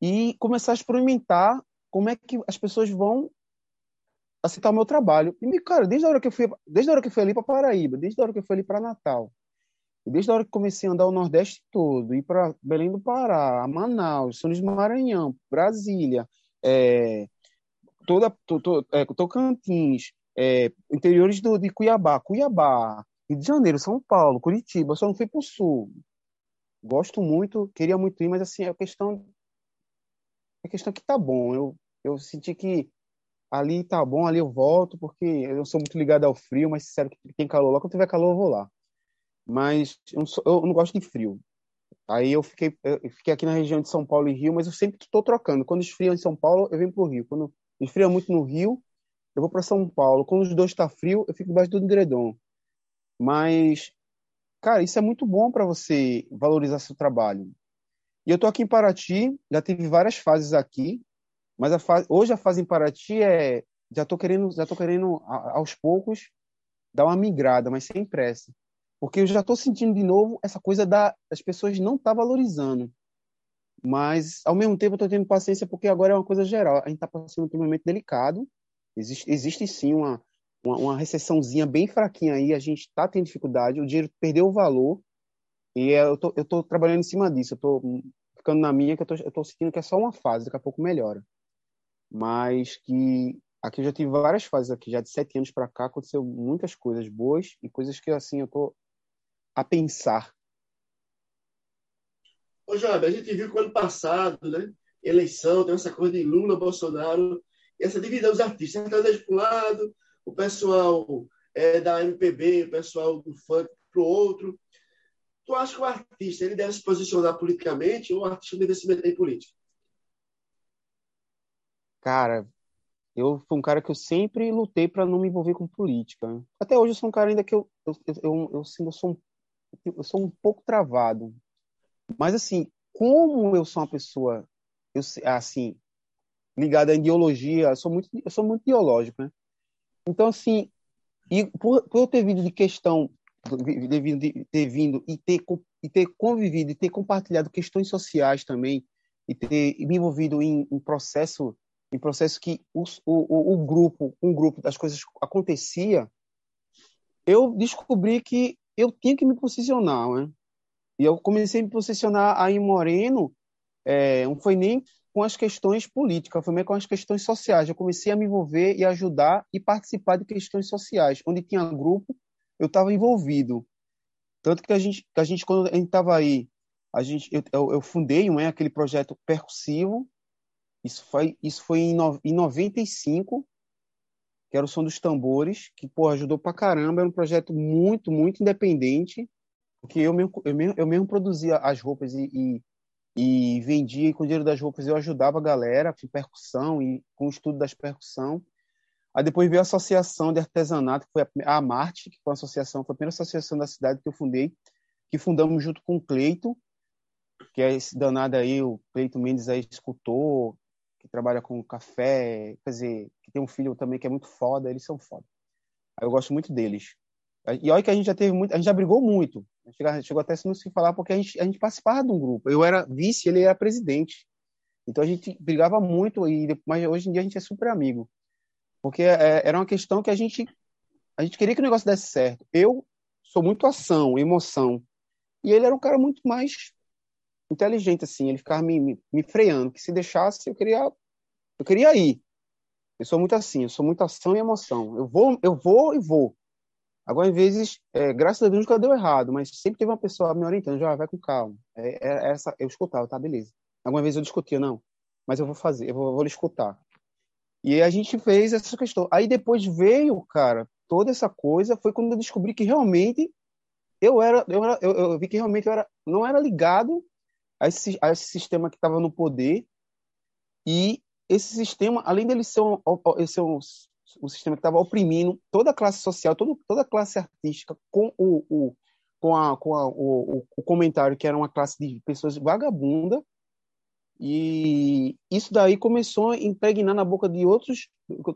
e começar a experimentar como é que as pessoas vão aceitar o meu trabalho. E, cara, desde a hora que eu fui, desde a hora que eu fui ali para Paraíba, desde a hora que eu fui ali para Natal, desde a hora que comecei a andar o Nordeste todo, ir para Belém do Pará, Manaus, São Luís do Maranhão, Brasília, é, toda, to, to, é, Tocantins, é, interiores do, de Cuiabá, Cuiabá, Rio de Janeiro, São Paulo, Curitiba, só não fui para o Sul. Gosto muito, queria muito ir, mas assim, é questão é questão que tá bom. Eu, eu senti que ali tá bom, ali eu volto, porque eu sou muito ligado ao frio, mas sincero que tem calor lá, quando tiver calor eu vou lá. Mas eu não, sou, eu não gosto de frio. Aí eu fiquei, eu fiquei aqui na região de São Paulo e Rio, mas eu sempre estou trocando. Quando esfria em São Paulo, eu venho para o Rio. Quando esfria muito no Rio, eu vou para São Paulo. Quando os dois está frio, eu fico embaixo do edredom. Mas, cara, isso é muito bom para você valorizar seu trabalho. E eu estou aqui em Paraty, já tive várias fases aqui, mas a fase, hoje a fase em Paraty é já estou querendo, já tô querendo aos poucos dar uma migrada, mas sem pressa, porque eu já estou sentindo de novo essa coisa da, das pessoas não tá valorizando. Mas ao mesmo tempo eu estou tendo paciência porque agora é uma coisa geral. A gente está passando por um momento delicado. Existe, existe sim uma, uma, uma recessãozinha bem fraquinha aí. A gente está tendo dificuldade. O dinheiro perdeu o valor e é, eu tô, eu tô trabalhando em cima disso. Eu tô ficando na minha que eu tô, eu tô sentindo que é só uma fase. Daqui a pouco melhora. Mas que aqui eu já tive várias fases aqui, já de sete anos para cá aconteceu muitas coisas boas e coisas que assim eu tô a pensar. Ô, Job, a gente viu que o ano passado, né, eleição, tem essa coisa de Lula, Bolsonaro, essa divisão dos artistas, sertanejo para um lado, o pessoal é, da MPB, o pessoal do funk para o outro. Tu acha que o artista ele deve se posicionar politicamente ou o artista deve se meter em política? Cara, eu fui um cara que eu sempre lutei para não me envolver com política. Até hoje eu sou um cara ainda que eu eu, eu, eu, eu, eu sou um, eu sou um pouco travado. Mas assim, como eu sou uma pessoa eu, assim ligada à ideologia, eu sou muito eu sou muito ideológico, né? Então assim, e por, por eu ter vindo de questão devido de ter vindo e ter e ter convivido e ter compartilhado questões sociais também e ter me envolvido em, em processo em processo que o, o, o grupo, um grupo das coisas acontecia, eu descobri que eu tinha que me posicionar, né? E eu comecei a me posicionar aí em Moreno, é, não foi nem com as questões políticas, foi meio com as questões sociais. Eu comecei a me envolver e ajudar e participar de questões sociais. Onde tinha grupo, eu estava envolvido. Tanto que a gente, que a gente quando a gente estava aí, a gente, eu, eu, fundei é, aquele projeto percussivo, isso foi, isso foi em, no, em 95, que era o som dos tambores, que pô, ajudou pra caramba. Era um projeto muito, muito independente, porque eu mesmo, eu mesmo, eu mesmo produzia as roupas e, e, e vendia, e com o dinheiro das roupas eu ajudava a galera, com percussão e com o estudo das percussão. Aí depois veio a associação de artesanato, que foi a, a Marte, que foi uma associação, foi a primeira associação da cidade que eu fundei, que fundamos junto com o Cleito, que é esse danado aí, o Cleito Mendes aí, escultor, que trabalha com café, quer dizer, que tem um filho também que é muito foda, eles são foda. Aí eu gosto muito deles. E olha que a gente já teve muito, a gente já brigou muito. Chegou, chegou até não se falar porque a gente, a gente participava de um grupo. Eu era vice, ele era presidente. Então a gente brigava muito e mas hoje em dia a gente é super amigo. Porque é, era uma questão que a gente a gente queria que o negócio desse certo. Eu sou muito ação, emoção. E ele era um cara muito mais inteligente, assim. Ele ficava me, me, me freando, que se deixasse, eu queria, eu queria ir. Eu sou muito assim, eu sou muito ação e emoção. Eu vou, eu vou e vou. Agora, vezes, é, graças a Deus nunca deu errado, mas sempre teve uma pessoa me orientando, já vai com calma. É, é, essa, eu escutava, tá, beleza. Alguma vez eu discutia, não, mas eu vou fazer, eu vou, vou escutar. E a gente fez essa questão. Aí depois veio, cara, toda essa coisa, foi quando eu descobri que realmente eu era, eu, era, eu, eu vi que realmente eu era, não era ligado a esse, a esse sistema que estava no poder e esse sistema, além dele ser um, ser um, um sistema que estava oprimindo toda a classe social, todo, toda a classe artística, com o, o com, a, com a, o, o, comentário que era uma classe de pessoas vagabunda, e isso daí começou a impregnar na boca de outros,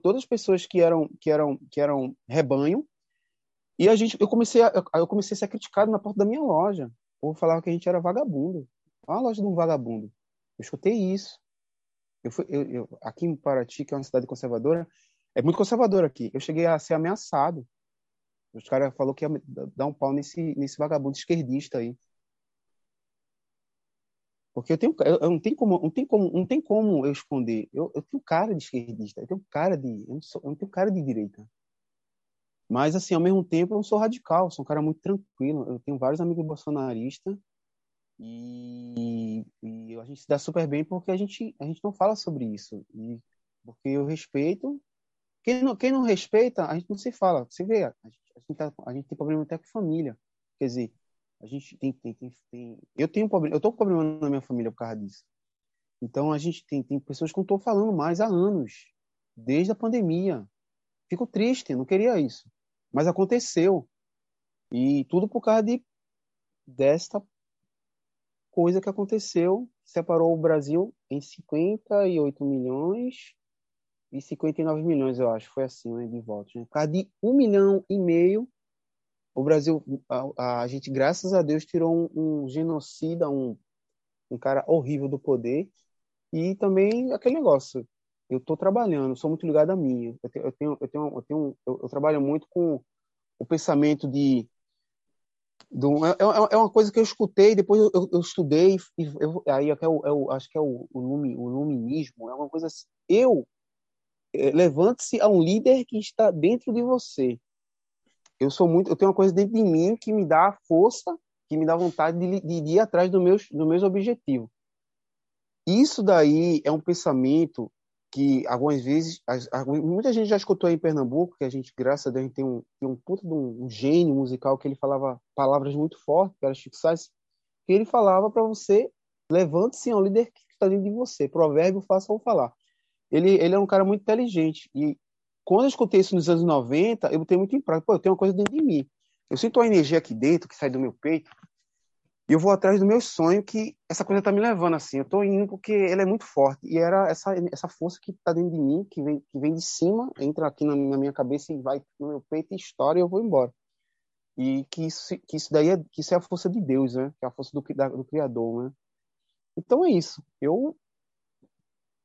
todas as pessoas que eram que eram que eram rebanho, e a gente, eu comecei a, eu comecei a ser criticado na porta da minha loja. Ou falava que a gente era vagabundo. A loja de um vagabundo. Eu escutei isso. Eu fui, eu, eu, aqui em Paraty, que é uma cidade conservadora, é muito conservadora aqui. Eu cheguei a ser ameaçado. Os caras falaram que ia dar um pau nesse, nesse vagabundo esquerdista aí. Porque eu tenho, eu, eu não tem como, não tem como, não tem como eu esconder. Eu, eu tenho cara de esquerdista, eu tenho cara de, eu não, sou, eu não tenho cara de direita. Mas assim, ao mesmo tempo, eu não sou radical, sou um cara muito tranquilo. Eu tenho vários amigos bolsonaristas e, e, a gente se dá super bem porque a gente, a gente não fala sobre isso. E porque eu respeito. Quem não, quem não respeita, a gente não se fala. Você vê, a gente, a gente, tá, a gente tem problema até com família. Quer dizer, A gente tem, tem, tem, tem... eu tenho um problema, eu tô com problema na minha família por causa disso. Então a gente tem, tem pessoas que não estou falando mais há anos, desde a pandemia. Fico triste, não queria isso, mas aconteceu e tudo por causa de desta coisa que aconteceu, separou o Brasil em 58 milhões e 59 milhões, eu acho, foi assim, né, de votos. Né? Por causa de um milhão e meio, o Brasil, a, a gente, graças a Deus, tirou um, um genocida, um, um cara horrível do poder, e também aquele negócio, eu estou trabalhando, sou muito ligado a mim, eu tenho, eu tenho, eu, tenho, eu, tenho, eu, eu trabalho muito com o pensamento de do, é, é, é, uma coisa que eu escutei, depois eu, eu, eu estudei, e eu, aí é o, é acho que é o, o, lumi, o luminismo, é uma coisa assim. Eu, é, levante-se a um líder que está dentro de você. Eu sou muito, eu tenho uma coisa dentro de mim que me dá força, que me dá vontade de, de, ir atrás dos meus, dos meus objetivos. Isso daí é um pensamento que algumas vezes, muita gente já escutou aí em Pernambuco, que a gente, graças a Deus, tem um, tem um puto de um, um, gênio musical que ele falava palavras muito fortes, que era Chico Sainz, que ele falava para você, levante-se ao líder que está dentro de você, provérbio faça-o falar. Ele, ele é um cara muito inteligente, e quando eu escutei isso nos anos 90, eu botei muito em prática, pô, eu tenho uma coisa dentro de mim. Eu sinto uma energia aqui dentro, que sai do meu peito, e eu vou atrás do meu sonho que essa coisa tá me levando assim. Eu tô indo porque ele é muito forte e era essa essa força que tá dentro de mim, que vem que vem de cima, entra aqui na, na minha cabeça e vai no meu peito e estoura e eu vou embora. E que isso, que isso daí é que isso é a força de Deus, né? Que é a força do, da, do criador, né? Então é isso. Eu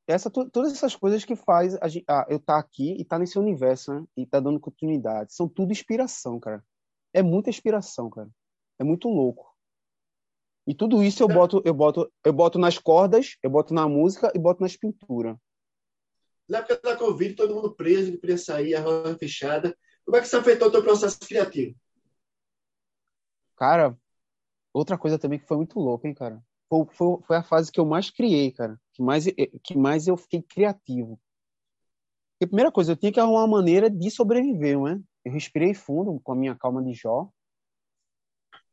essa todas essas coisas que faz a, ah, eu estar tá aqui e estar tá nesse universo, né? E tá dando continuidade, são tudo inspiração, cara. É muita inspiração, cara. É muito louco. E tudo isso eu boto, eu boto, eu boto nas cordas, eu boto na música e boto nas pinturas. Na época da Covid, todo mundo preso, não podia sair, a roda fechada. Como é que isso afetou o teu processo criativo? Cara, outra coisa também que foi muito louca, hein, cara? Foi, foi, foi, a fase que eu mais criei, cara. Que mais, que mais eu fiquei criativo. Porque a primeira coisa, eu tinha que arrumar uma maneira de sobreviver, não é? Eu respirei fundo com a minha calma de Jó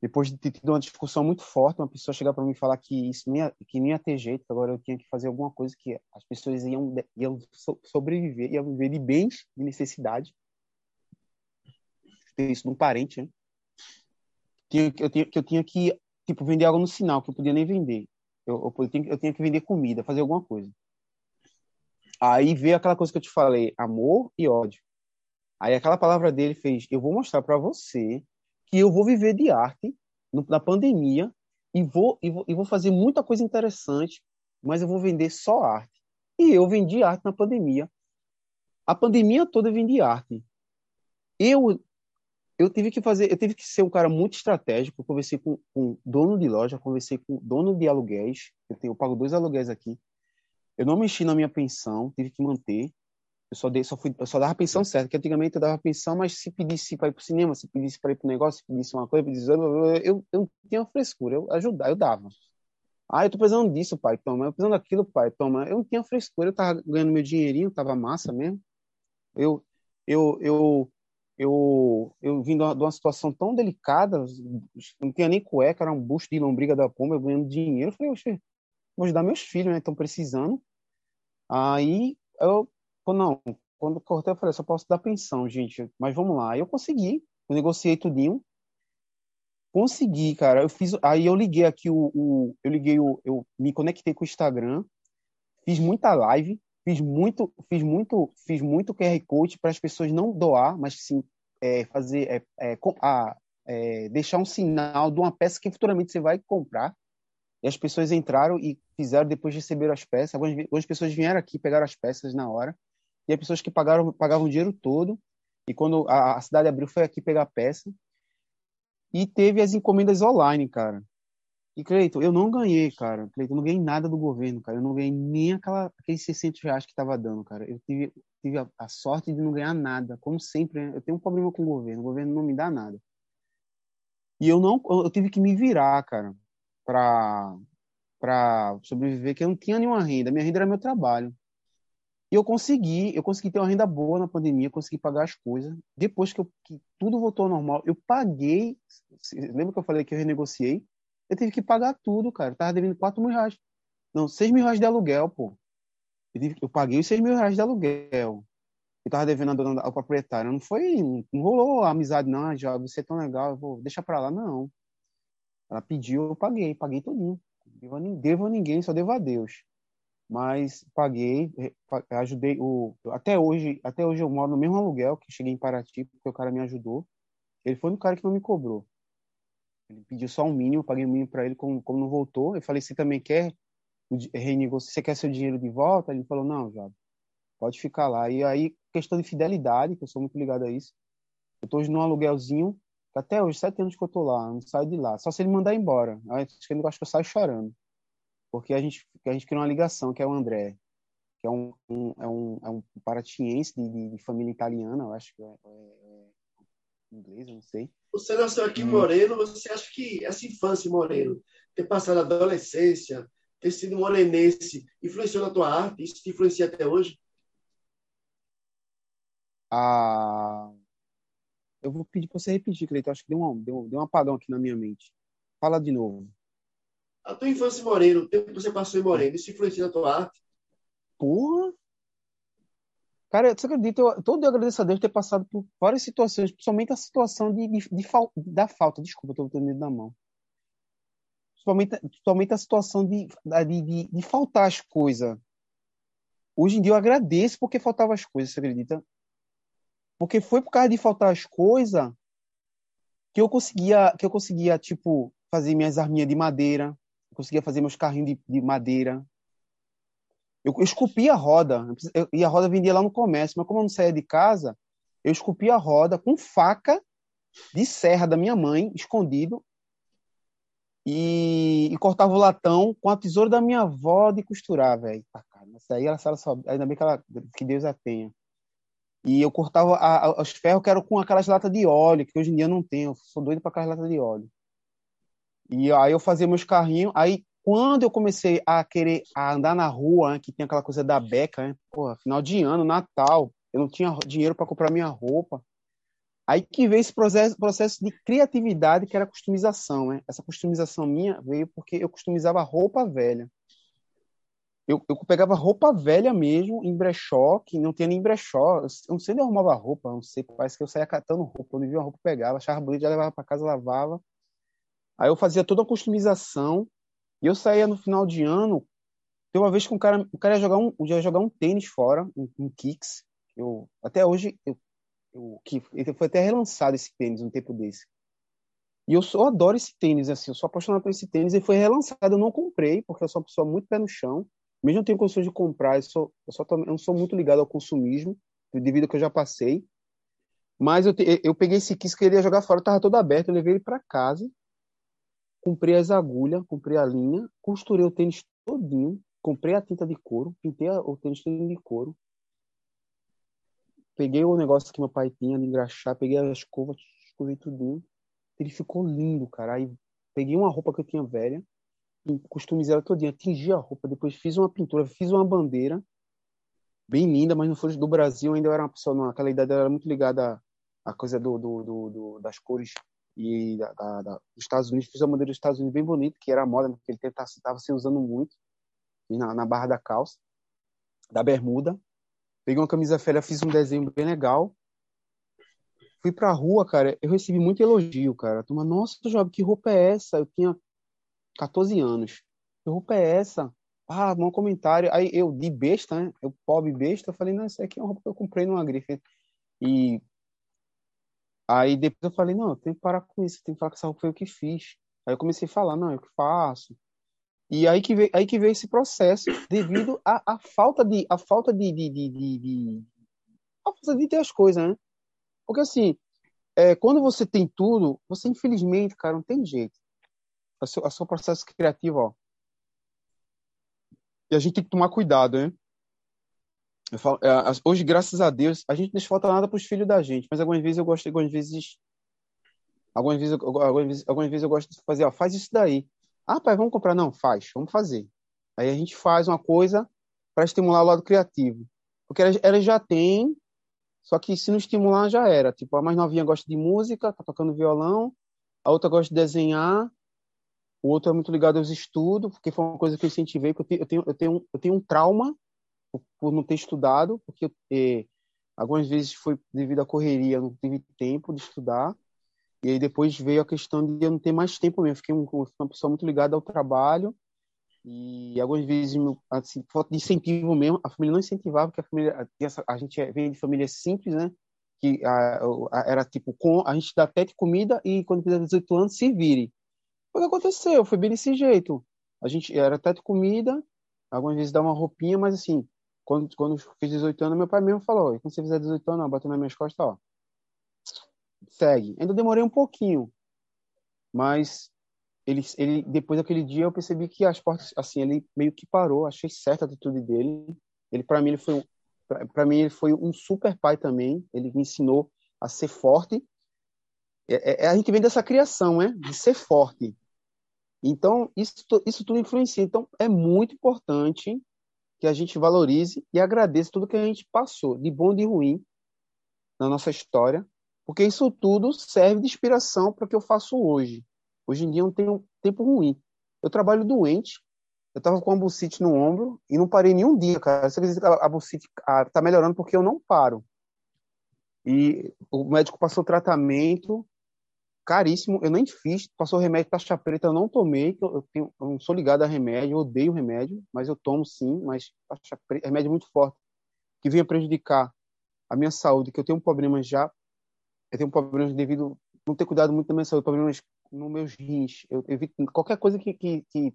depois de ter tido uma discussão muito forte, uma pessoa chegar para mim e falar que isso não ia, que não ia ter jeito, que agora eu tinha que fazer alguma coisa que as pessoas iam, iam sobreviver, iam viver de bens, de necessidade. Ter isso num parente, né? Eu, tinha, eu tinha que tipo, vender algo no sinal, que eu podia nem vender. Eu, eu, eu, tinha, eu tinha que vender comida, fazer alguma coisa. Aí veio aquela coisa que eu te falei, amor e ódio. Aí aquela palavra dele fez, eu vou mostrar para você que eu vou viver de arte no, na pandemia e vou, e vou, e vou fazer muita coisa interessante, mas eu vou vender só arte. E eu vendi arte na pandemia. A pandemia toda eu vendi arte. Eu eu tive que fazer, eu tive que ser um cara muito estratégico. Eu conversei com, com dono de loja, conversei com dono de aluguéis. Eu, tenho, eu pago dois aluguéis aqui. Eu não mexi na minha pensão, tive que manter. Eu só, dei, só, fui, eu só dava pensão certa, que antigamente eu dava pensão, mas se pedisse para ir para o cinema, se pedisse para ir para o negócio, se pedisse uma coisa, pedisse, eu, eu, eu não tinha frescura, eu ajudava, eu dava. Ah, eu tô precisando disso, pai, toma. Eu tô precisando daquilo, pai, toma. Eu não tinha frescura, eu tava ganhando meu dinheirinho, tava massa mesmo. Eu, eu, eu, eu, eu vim de uma, de uma situação tão delicada, não tinha nem cueca, era um busto de lombriga da pomba, eu ganhando dinheiro. Eu falei, oxe, vou ajudar meus filhos, né? Estão precisando. Aí eu não, quando cortei, eu falei, só posso dar pensão, gente. Mas vamos lá. Aí eu consegui, eu negociei tudinho. Consegui, cara. Eu fiz. Aí eu liguei aqui o. o eu liguei o. Eu me conectei com o Instagram. Fiz muita live. Fiz muito, fiz muito, fiz muito QR Code para as pessoas não doar, mas sim é, fazer, é, é, a, é, deixar um sinal de uma peça que futuramente você vai comprar. E as pessoas entraram e fizeram, depois receberam as peças. Algumas, algumas pessoas vieram aqui, pegaram as peças na hora e as pessoas que pagaram pagavam o dinheiro todo. E quando a, a cidade abriu, foi aqui pegar peça. E teve as encomendas online, cara. E, Cleiton, eu não ganhei, cara. Cleiton, eu não ganhei nada do governo, cara. Eu não ganhei nem aquela, aqueles 600 reais que estava dando, cara. Eu tive, tive a, a, sorte de não ganhar nada. Como sempre, né? eu tenho um problema com o governo. O governo não me dá nada. E eu não, eu tive que me virar, cara, para para sobreviver, que eu não tinha nenhuma renda. Minha renda era meu trabalho. E eu consegui, eu consegui ter uma renda boa na pandemia, consegui pagar as coisas. Depois que, eu, que tudo voltou ao normal, eu paguei. Lembra que eu falei que eu renegociei? Eu tive que pagar tudo, cara. Eu tava devendo 4 mil reais. Não, 6 mil reais de aluguel, pô. Eu, tive, eu paguei os 6 mil reais de aluguel. Eu tava devendo a dona, ao proprietário. Não foi, não rolou a amizade, não. Ah, já, você é tão legal, eu vou deixar pra lá, não. Ela pediu, eu paguei, paguei tudinho. Devo a, devo a ninguém, só devo a Deus. Mas paguei, ajudei o até hoje, até hoje eu moro no mesmo aluguel que cheguei em Paraty, porque o cara me ajudou. Ele foi um cara que não me cobrou. Ele pediu só um mínimo, paguei o um mínimo para ele, como, como não voltou. Eu falei, você também quer renegociar, você quer seu dinheiro de volta? Ele falou, não, já, pode ficar lá. E aí, questão de fidelidade, que eu sou muito ligado a isso. Eu tô hoje num aluguelzinho, até hoje, sete anos que eu tô lá, não saio de lá. Só se ele mandar embora. Aí, que eu acho que eu saio chorando. Porque a gente, a gente criou uma ligação, que é o André, que é um, um é um, é um paratiense de, de, de, família italiana, eu acho que é, é, é inglês, eu não sei. Você nasceu aqui em Moreno, você acha que essa infância Moreno, ter passado a adolescência, ter sido morenense, influenciou na tua arte? Isso te influencia até hoje? Ah, eu vou pedir para você repetir, Cleiton. Acho que deu um, deu, deu um apagão aqui na minha mente. Fala de novo. A tua infância Moreno, o tempo que você passou em Moreno, isso influencia na tua arte? Porra! Cara, você acredita? Eu, todo eu agradeço a Deus ter passado por várias situações, principalmente a situação de, de, de fal, da falta. Desculpa, estou tendo medo da mão. Principalmente, principalmente a situação de, de, de, faltar as coisas. Hoje em dia eu agradeço porque faltavam as coisas, você acredita? Porque foi por causa de faltar as coisas que eu conseguia, que eu conseguia, tipo, fazer minhas arminhas de madeira, conseguia fazer meus carrinhos de, de madeira. Eu, esculpia a roda, e a roda vendia lá no comércio, mas como eu não saía de casa, eu esculpia a roda com faca de serra da minha mãe, escondido, e, e, cortava o latão com a tesoura da minha avó de costurar, velho. Isso aí ela, ela só, ainda bem que, ela, que Deus a tenha. E eu cortava a, a, os ferros que eram com aquelas latas de óleo, que hoje em dia não tem. Eu sou doido para aquelas latas de óleo. E aí eu fazia meus carrinhos. Aí quando eu comecei a querer a andar na rua, né, que tem aquela coisa da beca, né? Porra, final de ano, Natal, eu não tinha dinheiro para comprar minha roupa. Aí que veio esse processo, processo de criatividade que era customização, né? Essa customização minha veio porque eu customizava roupa velha. Eu, eu pegava roupa velha mesmo, em brechó, que não tinha nem brechó. Eu não sei onde eu arrumava roupa, não sei, parece que eu saía catando roupa. Quando via uma roupa, pegava, achava bonito, já levava para casa, lavava. Aí eu fazia toda a customização e eu saía no final de ano. Tem uma vez que um cara, o cara ia jogar um, ia jogar um tênis fora, um, um kicks. Eu até hoje eu, eu que ele foi até relançado esse tênis um tempo desse. E eu só adoro esse tênis assim, eu sou apaixonado por esse tênis. Ele foi relançado, eu não comprei porque eu sou uma pessoa muito pé no chão mesmo não tenho condições de comprar, eu, sou, eu, só eu não sou muito ligado ao consumismo, devido ao que eu já passei. Mas eu, te, eu peguei esse kit que queria jogar fora, estava todo aberto, eu levei ele para casa, comprei as agulhas, comprei a linha, costurei o tênis todinho, comprei a tinta de couro, pintei o tênis todo de couro, peguei o negócio que meu pai tinha de engraxar, peguei as escovas, escovei tudinho, ele ficou lindo, cara. Aí peguei uma roupa que eu tinha velha, customizei ela todinha, tingi a roupa, depois fiz uma pintura, fiz uma bandeira bem linda, mas não foi do Brasil, ainda era uma pessoa, naquela idade era muito ligada à coisa do, do, do, do das cores e da, da, da, dos Estados Unidos, fiz uma bandeira dos Estados Unidos bem bonita, que era a moda, porque ele estava se usando muito, na, na barra da calça, da bermuda, peguei uma camisa velha, fiz um desenho bem legal, fui pra rua, cara, eu recebi muito elogio, cara. Turma, nossa, Job, que roupa é essa? Eu tinha 14 anos. Que roupa é essa? Ah, um comentário. Aí eu, de besta, né? Eu, pobre besta, falei, não, isso aqui é uma roupa que eu comprei numa grife. E aí depois eu falei, não, eu tenho que parar com isso, tenho que falar que essa roupa foi eu que fiz. Aí eu comecei a falar, não, eu que faço. E aí que veio, aí que veio esse processo, devido à, falta de, à falta de, de, de, de, a falta de ter as coisas, né? Porque assim, é, quando você tem tudo, você infelizmente, cara, não tem jeito a seu, a seu processo criativo, ó. E a gente tem que tomar cuidado, né? Eu falo, é, hoje, graças a Deus, a gente não falta nada para os filhos da gente, mas algumas vezes eu gosto, algumas vezes, algumas vezes, algumas vezes, algumas vezes eu gosto de fazer, ó, faz isso daí. Ah, pai, vamos comprar? Não, faz, vamos fazer. Aí a gente faz uma coisa para estimular o lado criativo. Porque ela, ela já tem, só que se não estimular já era. Tipo, a mais novinha gosta de música, tá tocando violão, a outra gosta de desenhar, o outro é muito ligado aos estudos, porque foi uma coisa que eu incentivei, porque eu tenho, eu tenho, eu tenho um trauma por, por não ter estudado, porque eh, algumas vezes foi devido à correria, não tive tempo de estudar, e aí depois veio a questão de eu não ter mais tempo mesmo, fiquei uma pessoa muito ligada ao trabalho, e algumas vezes, assim, falta de incentivo mesmo, a família não incentivava, porque a família, a gente é, vem de família simples, né? Que a, a, era tipo, com, a gente dá até de comida e quando fizer 18 anos, se vire. O que aconteceu? Foi bem desse jeito. A gente era até de comida, algumas vezes dá uma roupinha, mas assim, quando, quando fiz 18 anos, meu pai mesmo falou: quando você fizer 18 anos, bateu nas minhas costas, ó. Segue. Ainda demorei um pouquinho, mas ele, ele depois daquele dia eu percebi que as portas assim ele meio que parou achei certa a atitude dele. Ele para mim ele foi para mim ele foi um super pai também. Ele me ensinou a ser forte. É, é, a gente vem dessa criação né de ser forte. Então isso isso tudo influencia. Então é muito importante que a gente valorize e agradeça tudo que a gente passou de bom e de ruim na nossa história porque isso tudo serve de inspiração para o que eu faço hoje Hoje em dia eu não tenho tempo ruim. Eu trabalho doente, eu tava com a bucite no ombro e não parei nenhum dia, cara. Você acredita que a bucite tá melhorando porque eu não paro. E o médico passou tratamento caríssimo, eu nem fiz, passou remédio taxa preta, eu não tomei, eu, tenho, eu não sou ligado a remédio, eu odeio remédio, mas eu tomo sim, mas taxa preta, remédio muito forte, que vinha prejudicar a minha saúde, que eu tenho um problema já, eu tenho um problema devido não ter cuidado muito da minha saúde, problemas nos meus rins. Eu evito qualquer coisa que, que, que,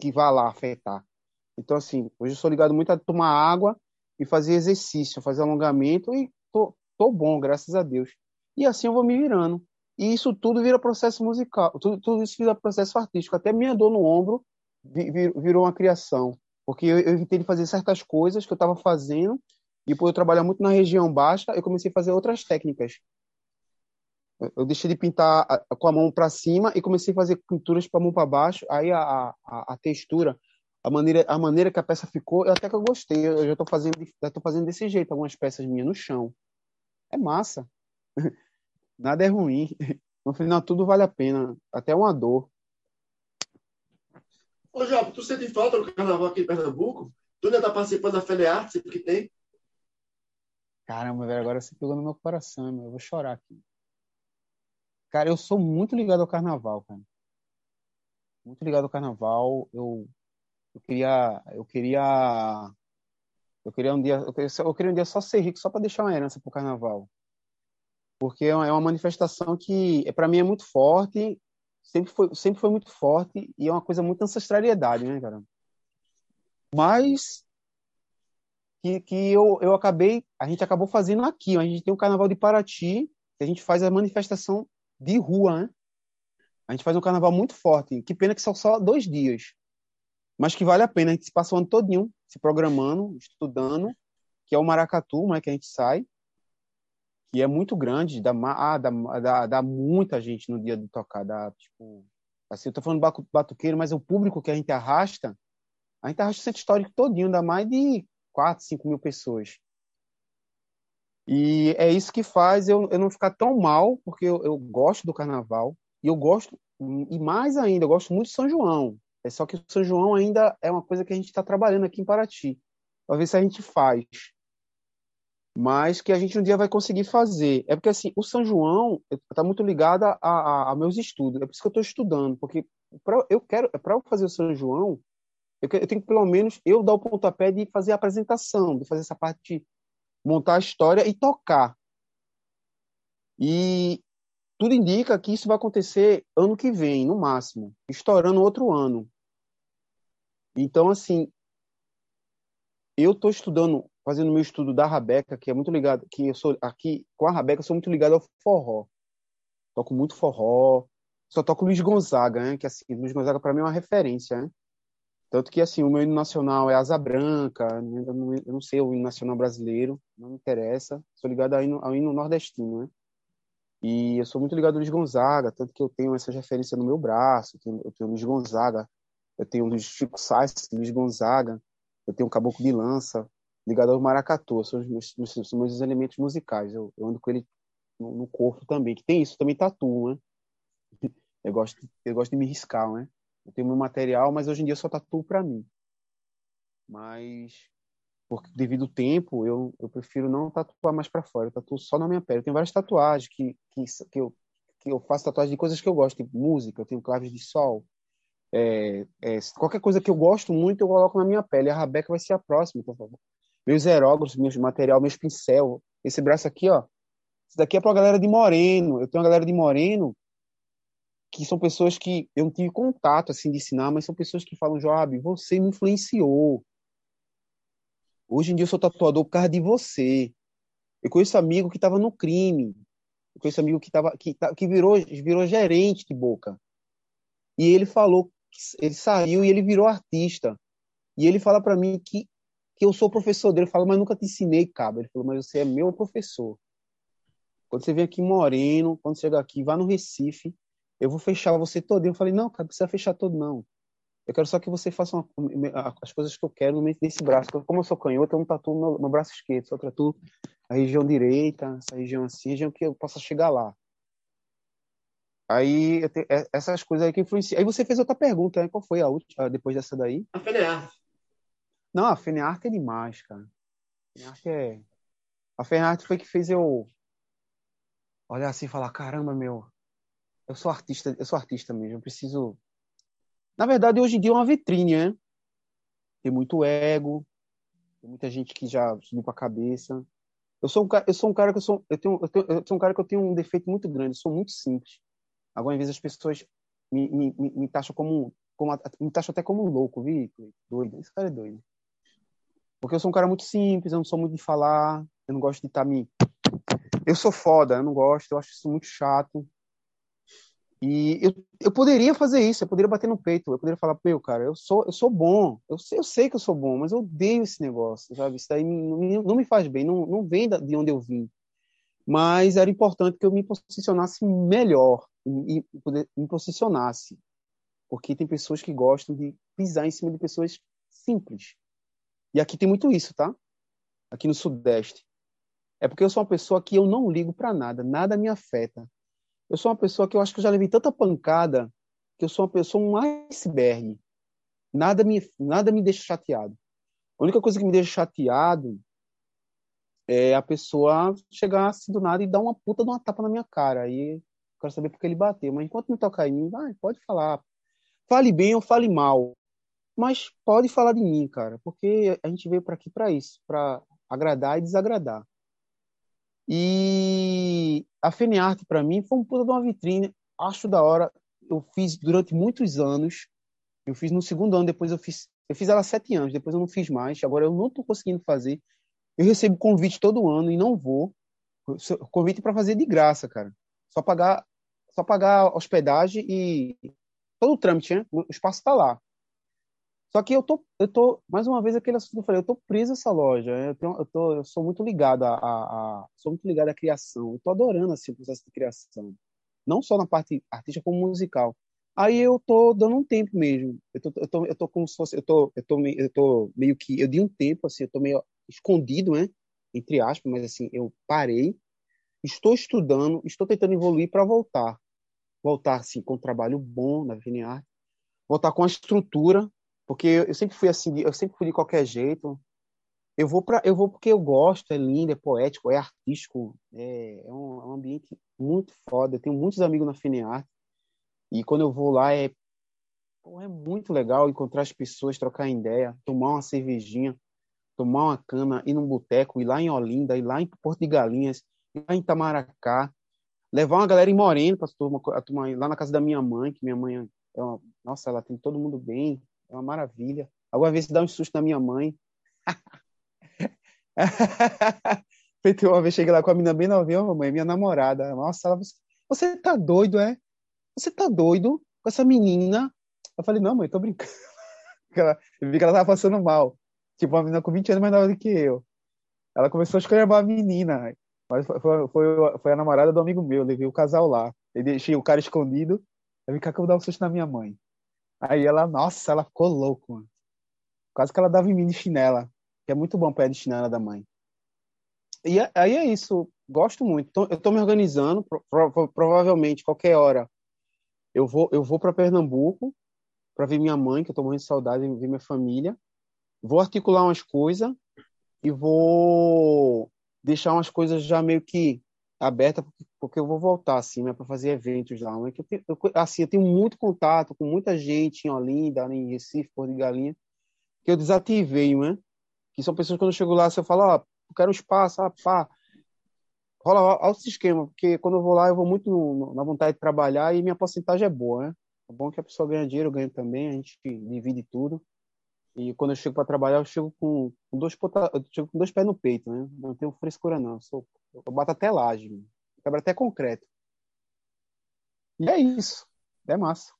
que vá lá afetar. Então, assim, hoje eu sou ligado muito a tomar água e fazer exercício, fazer alongamento e tô, tô bom, graças a Deus. E assim eu vou me virando. E isso tudo vira processo musical, tudo, tudo isso vira processo artístico. Até minha dor no ombro virou uma criação. Porque eu, eu evitei de fazer certas coisas que eu estava fazendo e por eu trabalhar muito na região baixa, eu comecei a fazer outras técnicas. Eu deixei de pintar com a mão para cima e comecei a fazer pinturas para a mão para baixo. Aí a, a, a, textura, a maneira, a maneira que a peça ficou, eu até que eu gostei. Eu já estou fazendo, já fazendo desse jeito algumas peças minhas no chão. É massa. Nada é ruim. No final tudo vale a pena, até uma dor. Ô, João, tu sente falta do carnaval aqui em Pernambuco? Tu ainda tá participando da Felearte, sempre que tem? Caramba, velho, agora você pegou no meu coração, meu. eu vou chorar aqui. Cara, eu sou muito ligado ao carnaval, cara. Muito ligado ao carnaval. Eu, eu queria, eu queria, eu queria um dia, eu queria, eu queria um dia só ser rico, só para deixar uma herança pro carnaval, porque é uma, é uma manifestação que, é, para mim, é muito forte. Sempre foi, sempre foi muito forte e é uma coisa muito ancestralidade, né, cara? Mas que, que eu, eu acabei, a gente acabou fazendo aqui. A gente tem o Carnaval de Paraty, que a gente faz a manifestação de rua, né? A gente faz um carnaval muito forte. Que pena que são só dois dias. Mas que vale a pena. A gente se passa o ano todinho se programando, estudando, que é o Maracatu, né? Que a gente sai. Que é muito grande. Dá, ah, dá, dá, dá muita gente no dia de tocar. Dá, tipo... Assim, eu tô falando batuqueiro, mas o público que a gente arrasta, a gente arrasta o centro histórico todinho. Dá mais de 4, 5 mil pessoas. E é isso que faz eu, eu não ficar tão mal, porque eu, eu gosto do carnaval, e eu gosto, e mais ainda, eu gosto muito de São João. É só que o São João ainda é uma coisa que a gente está trabalhando aqui em Paraty. Para ver se a gente faz. Mas que a gente um dia vai conseguir fazer. É porque, assim, o São João está muito ligado a, a, a, meus estudos. É por isso que eu estou estudando. Porque pra, eu quero, para fazer o São João, eu, eu tenho que, pelo menos, eu dar o pontapé de fazer a apresentação, de fazer essa parte montar a história e tocar. E tudo indica que isso vai acontecer ano que vem, no máximo, estourando outro ano. Então, assim, eu estou estudando, fazendo meu estudo da Rabeca, que é muito ligado, que eu sou aqui com a Rabeca, eu sou muito ligado ao forró. Toco muito forró, só toco Luiz Gonzaga, né? Que assim, Luiz Gonzaga para mim é uma referência, né? Tanto que, assim, o meu hino nacional é Asa Branca, eu não, eu não sei o hino nacional brasileiro, não me interessa. Sou ligado ao hino, ao hino nordestino, né? E eu sou muito ligado ao Luiz Gonzaga, tanto que eu tenho essa referência no meu braço. Eu tenho, eu tenho Luiz Gonzaga, eu tenho Luiz Chico Sainz, Luiz Gonzaga, eu tenho Caboclo de Lança. Ligado ao maracatu, são os meus, meus, meus elementos musicais. Eu, eu, ando com ele no, no, corpo também, que tem isso, também tatu, né? Eu gosto, eu gosto de me riscar, né? Eu tenho meu material, mas hoje em dia só tatuo para mim. Mas porque devido ao tempo, eu, eu prefiro não tatuar mais para fora, eu tatuo só na minha pele. Eu tenho várias tatuagens que, que, que, eu, que eu faço tatuagem de coisas que eu gosto, tipo música, eu tenho claves de sol. É, é, qualquer coisa que eu gosto muito, eu coloco na minha pele. A Rabeca vai ser a próxima, por favor. Meus aerógrafos, meus material, meus pincel. Esse braço aqui, ó. Isso daqui é pra galera de Moreno. Eu tenho uma galera de Moreno que são pessoas que eu não tive contato assim de ensinar, mas são pessoas que falam, Joab, você me influenciou. Hoje em dia eu sou tatuador por causa de você. Eu conheço amigo que estava no crime. Eu conheço amigo que tava que, que virou virou gerente de boca. E ele falou ele saiu e ele virou artista. E ele fala para mim que que eu sou professor dele. Eu falo, mas nunca te ensinei, cabo. Ele falou, mas você é meu professor. Quando você vem aqui Moreno, quando chegar aqui, vá no Recife, eu vou fechar você todo. Eu falei, não, cara, não precisa fechar todo, não. Eu quero só que você faça uma, as coisas que eu quero no meio desse braço. Como eu sou canhoto, eu não tatuo no, no braço esquerdo, só tatuo a região direita, essa região assim, região que eu possa chegar lá. Aí, tenho, é, essas coisas aí que influenciam. Aí você fez outra pergunta, né? Qual foi a última, depois dessa daí? A Fenearte. Não, a Fenearte é demais, cara. A Fenearte é... A Fenearte foi que fez eu olhar assim e falar, caramba, meu, eu sou artista, eu sou artista mesmo, eu preciso. Na verdade, hoje em dia é uma vitrine, né? Tem muito ego, tem muita gente que já subiu para a cabeça. Eu sou um cara, eu sou um cara que eu sou, eu tenho, eu tenho, eu sou um cara que eu tenho um defeito muito grande, eu sou muito simples. Algumas vezes as pessoas me, me, me, me taxam como, como me taxam até como louco, vi? Doido, esse cara é doido. Porque eu sou um cara muito simples, eu não sou muito de falar, eu não gosto de estar tá me eu sou foda, eu não gosto, eu acho isso muito chato. E eu, eu poderia fazer isso, eu poderia bater no peito, eu poderia falar, meu, cara, eu sou, eu sou bom, eu sei, eu sei que eu sou bom, mas eu odeio esse negócio, sabe? Isso daí não, não me faz bem, não, não vem de onde eu vim. Mas era importante que eu me posicionasse melhor e, e poder, me posicionasse. Porque tem pessoas que gostam de pisar em cima de pessoas simples. E aqui tem muito isso, tá? Aqui no Sudeste. É porque eu sou uma pessoa que eu não ligo para nada, nada me afeta. Eu sou uma pessoa que eu acho que eu já levei tanta pancada que eu sou uma pessoa um iceberg. Nada me, nada me deixa chateado. A única coisa que me deixa chateado é a pessoa chegar assim do nada e dar uma puta de uma tapa na minha cara. Aí eu quero saber por que ele bateu. Mas enquanto não toca em mim, vai, pode falar. Fale bem ou fale mal. Mas pode falar de mim, cara. Porque a gente veio para aqui para isso. para agradar e desagradar. E a FeneArt, para mim, foi um puta de uma vitrine. Acho da hora. Eu fiz durante muitos anos. Eu fiz no segundo ano, depois eu fiz. Eu fiz ela sete anos, depois eu não fiz mais. Agora eu não estou conseguindo fazer. Eu recebo convite todo ano e não vou. Convite para fazer de graça, cara. Só pagar, só pagar hospedagem e todo o trâmite, né? O espaço está lá. Só que eu tô, eu tô, mais uma vez, aquele assunto que eu falei, eu tô preso essa loja. Eu, tenho, eu, tô, eu sou muito ligado a, a, a, sou muito ligado à criação. Eu tô adorando assim, o processo de criação. Não só na parte artística, como musical. Aí eu tô dando um tempo mesmo. Eu tô, eu tô, eu tô como se fosse, eu tô, eu tô, eu tô meio que, eu dei um tempo, assim, eu tô meio escondido, né? Entre aspas, mas assim, eu parei. Estou estudando, estou tentando evoluir para voltar. Voltar, assim, com um trabalho bom na VNR. Voltar com a estrutura porque eu sempre fui assim, eu sempre fui de qualquer jeito. Eu vou para, eu vou porque eu gosto, é lindo, é poético, é artístico, é, é, um, é um, ambiente muito foda. Eu tenho muitos amigos na Fineart e quando eu vou lá é, é muito legal encontrar as pessoas, trocar ideia, tomar uma cervejinha, tomar uma cana, ir num boteco, ir lá em Olinda, ir lá em Porto de Galinhas, ir lá em Itamaracá, levar uma galera em Moreno para tomar lá na casa da minha mãe, que minha mãe é uma, nossa, ela tem todo mundo bem, é uma maravilha. Alguma vez dá um susto na minha mãe. Feito uma vez cheguei lá com a menina bem novinha, mamãe, minha namorada. Nossa, ela, você tá doido, é? Você tá doido com essa menina? Eu falei, não, mãe, tô brincando. Eu vi que ela tava passando mal. Tipo, uma menina com 20 anos mais nova do que eu. Ela começou a escolher a menina. Mas foi, foi, foi, a namorada do amigo meu. Eu levei o casal lá. Eu deixei o cara escondido. Eu vi que eu vou dar um susto na minha mãe. Aí ela, nossa, ela ficou louca, mano. Quase que ela dava em mim de chinela. que é muito bom para a destinada da mãe. E aí é isso, gosto muito. Então, eu estou me organizando, pro, provavelmente qualquer hora eu vou eu vou para Pernambuco para ver minha mãe, que eu estou morrendo de saudade, ver minha família. Vou articular umas coisas e vou deixar umas coisas já meio que abertas, porque eu vou voltar assim, né, para fazer eventos lá. Né, que eu, eu, assim, eu tenho muito contato com muita gente em Olinda, em Recife, Porto de Galinha, que eu desativei, né? Que são pessoas que quando eu chego lá, se eu falo, ó, oh, quero um espaço, ah, pá, rola alto esquema, porque quando eu vou lá, eu vou muito no, na vontade de trabalhar e minha porcentagem é boa, né? É bom que a pessoa ganha dinheiro, eu ganho também, a gente divide tudo. E quando eu chego para trabalhar, eu chego com, dois pota, eu chego com dois pés no peito, né? Não tenho frescura não, eu, sou, eu bato até laje, quebra até concreto. E é isso, é massa.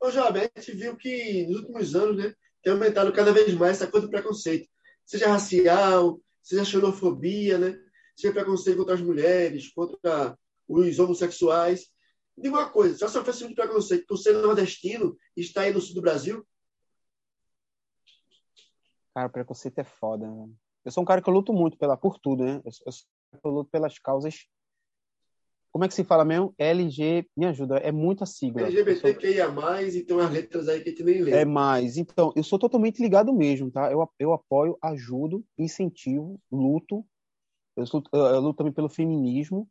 Ô, Job, a gente viu que nos últimos anos, né, tem aumentado cada vez mais essa coisa do preconceito, seja racial, seja xenofobia, né, seja preconceito contra as mulheres, contra os homossexuais. Diga uma coisa, já sofreu esse preconceito por ser nordestino e está aí no sul do Brasil? Cara, preconceito é foda, né? Eu sou um cara que eu luto muito pela, por tudo, né? Eu, eu, eu luto pelas causas. Como é que se fala mesmo? LG, me ajuda, é muita sigla. LGBTQIA+, sou... e tem umas letras aí que a gente nem lê. É mais. Então, eu sou totalmente ligado mesmo, tá? Eu, eu apoio, ajudo, incentivo, luto. Eu, eu luto também pelo feminismo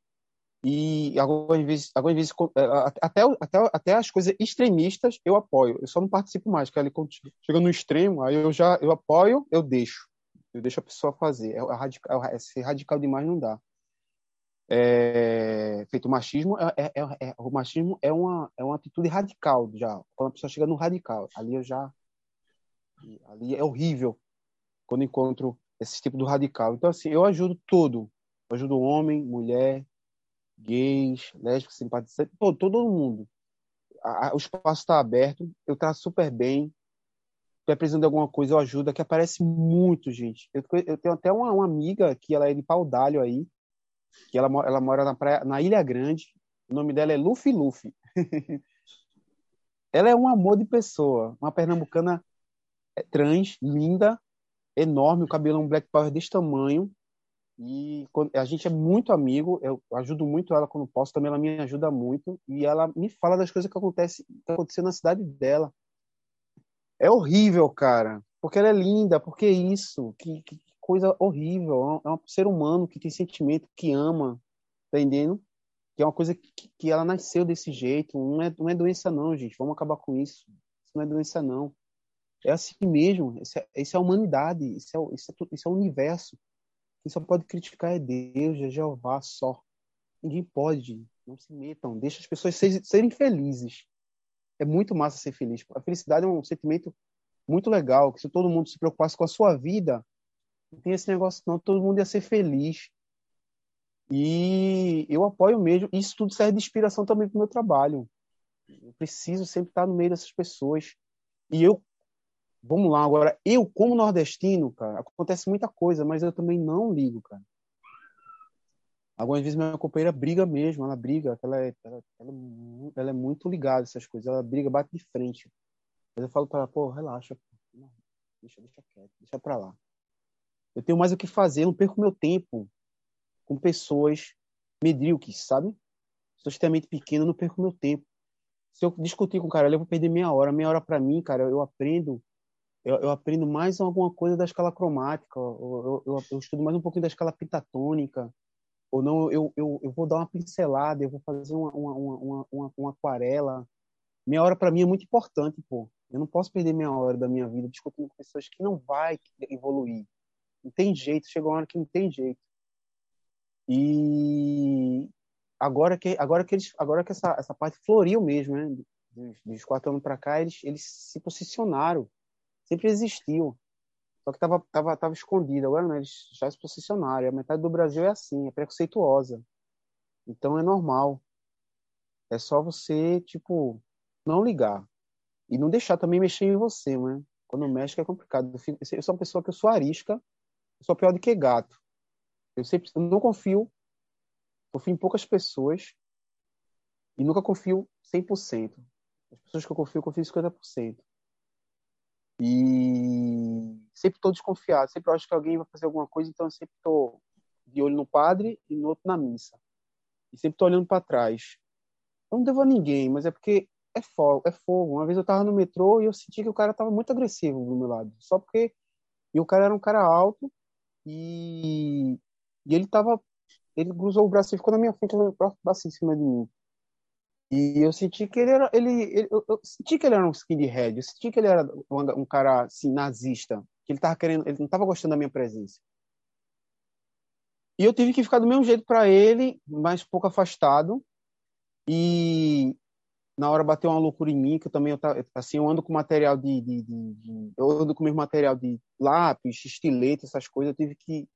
e algumas vezes, algumas vezes é, até, até, até as coisas extremistas eu apoio. Eu só não participo mais, que ali chega no extremo, aí eu já eu apoio, eu deixo. Eu deixo a pessoa fazer. É, radical, é, ser radical demais não dá. É, feito o machismo, é, é, é, o machismo é uma, é uma atitude radical já. Quando a pessoa chega no radical, ali eu já. Ali é horrível quando encontro esse tipo do radical. Então, assim, eu ajudo todo. Eu ajudo homem, mulher, gays, lésbicos, simpatizantes, todo, todo mundo. A, a, o espaço está aberto, eu trato super bem. Se precisando de alguma coisa, eu ajudo, que aparece muito, gente. Eu, eu tenho até uma, uma, amiga que ela é de Paudalho aí, que ela, ela mora na, praia, na Ilha Grande. O nome dela é Luffy Luffy. ela é um amor de pessoa, uma pernambucana é, trans, linda, enorme, o cabelão black power desse tamanho, e a gente é muito amigo, eu ajudo muito ela quando posso, também ela me ajuda muito. E ela me fala das coisas que, acontece, que na cidade dela. É horrível, cara. Porque ela é linda, porque é isso. Que, que coisa horrível. É um ser humano que tem sentimento, que ama. Tá entendendo? Que é uma coisa que, que ela nasceu desse jeito. Não é, não é doença, não, gente. Vamos acabar com isso. Isso não é doença, não. É assim mesmo. Isso é, isso é a humanidade. Isso é, isso é, isso é o universo. Quem só pode criticar é Deus, é Jeová só. Ninguém pode. Não se metam. Deixa as pessoas serem felizes. É muito massa ser feliz. A felicidade é um sentimento muito legal. Que se todo mundo se preocupasse com a sua vida, não tem esse negócio não. Todo mundo ia ser feliz. E eu apoio mesmo. Isso tudo serve de inspiração também para o meu trabalho. Eu preciso sempre estar no meio dessas pessoas. E eu Vamos lá, agora, eu, como nordestino, cara, acontece muita coisa, mas eu também não ligo, cara. Algumas vezes minha companheira briga mesmo, ela briga, ela é, ela, ela, ela é muito ligada a essas coisas, ela briga, bate de frente. Mas eu falo para ela, pô, relaxa, pô. deixa, deixa quieto, deixa pra lá. Eu tenho mais o que fazer, eu não perco meu tempo com pessoas medíocres, sabe? Pessoas extremamente pequenas, eu não perco meu tempo. Se eu discutir com o cara, eu vou perder meia hora. Meia hora para mim, cara, eu aprendo eu, eu, aprendo mais alguma coisa da escala cromática, eu, eu, eu, estudo mais um pouquinho da escala pentatônica, ou não, eu, eu, vou dar uma pincelada, eu vou fazer uma, uma, uma, uma, uma aquarela. Meia hora para mim é muito importante, pô. Eu não posso perder meia hora da minha vida discutindo com pessoas que não vai evoluir. Não tem jeito, chega uma hora que não tem jeito. E agora que agora que eles agora que essa essa parte floriu mesmo, né? Dos, dos quatro anos para cá, eles eles se posicionaram sempre existiu. Só que estava tava, tava escondido. Agora não, eles já se posicionaram. E a metade do Brasil é assim, é preconceituosa. Então é normal. É só você, tipo, não ligar. E não deixar também mexer em você, né? Quando mexe é complicado. Eu, fico, eu sou uma pessoa que eu sou arisca, eu sou pior do que gato. Eu sempre eu não confio, confio em poucas pessoas e nunca confio 100%. As pessoas que eu confio, eu confio 50%. E sempre estou desconfiado, sempre acho que alguém vai fazer alguma coisa, então eu sempre estou de olho no padre e no outro na missa. E sempre estou olhando para trás. Eu não devo a ninguém, mas é porque é fogo, é fogo. Uma vez eu estava no metrô e eu senti que o cara estava muito agressivo do meu lado, só porque e o cara era um cara alto e, e ele tava ele cruzou o braço e ficou na minha frente, o braço em cima de mim. E eu senti que ele era. Ele, ele eu, eu, senti que ele era um skinhead, eu senti que ele era um, um cara assim, nazista, que ele tava querendo, ele não estava gostando da minha presença. E eu tive que ficar do mesmo jeito para ele, mas pouco afastado. E na hora bateu uma loucura em mim, que eu também eu, assim, eu ando com material de, de, de, de eu ando com mesmo material de lápis, estilete, essas coisas, eu tive que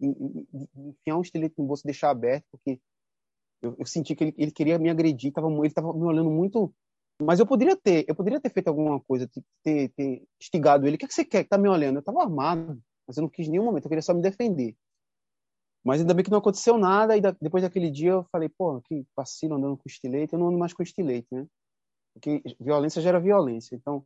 enfiar um estilete no bolso e deixar aberto, porque eu, eu senti que ele, ele, queria me agredir, tava, ele estava me olhando muito. Mas eu poderia ter, eu poderia ter feito alguma coisa, ter, ter instigado ele. O que, é que você quer que tá me olhando? Eu estava armado, mas eu não quis nenhum momento, eu queria só me defender. Mas ainda bem que não aconteceu nada, e da, depois daquele dia eu falei, pô, que vacilo andando com estilete, eu não ando mais com estilete, né? Porque violência gera violência. Então,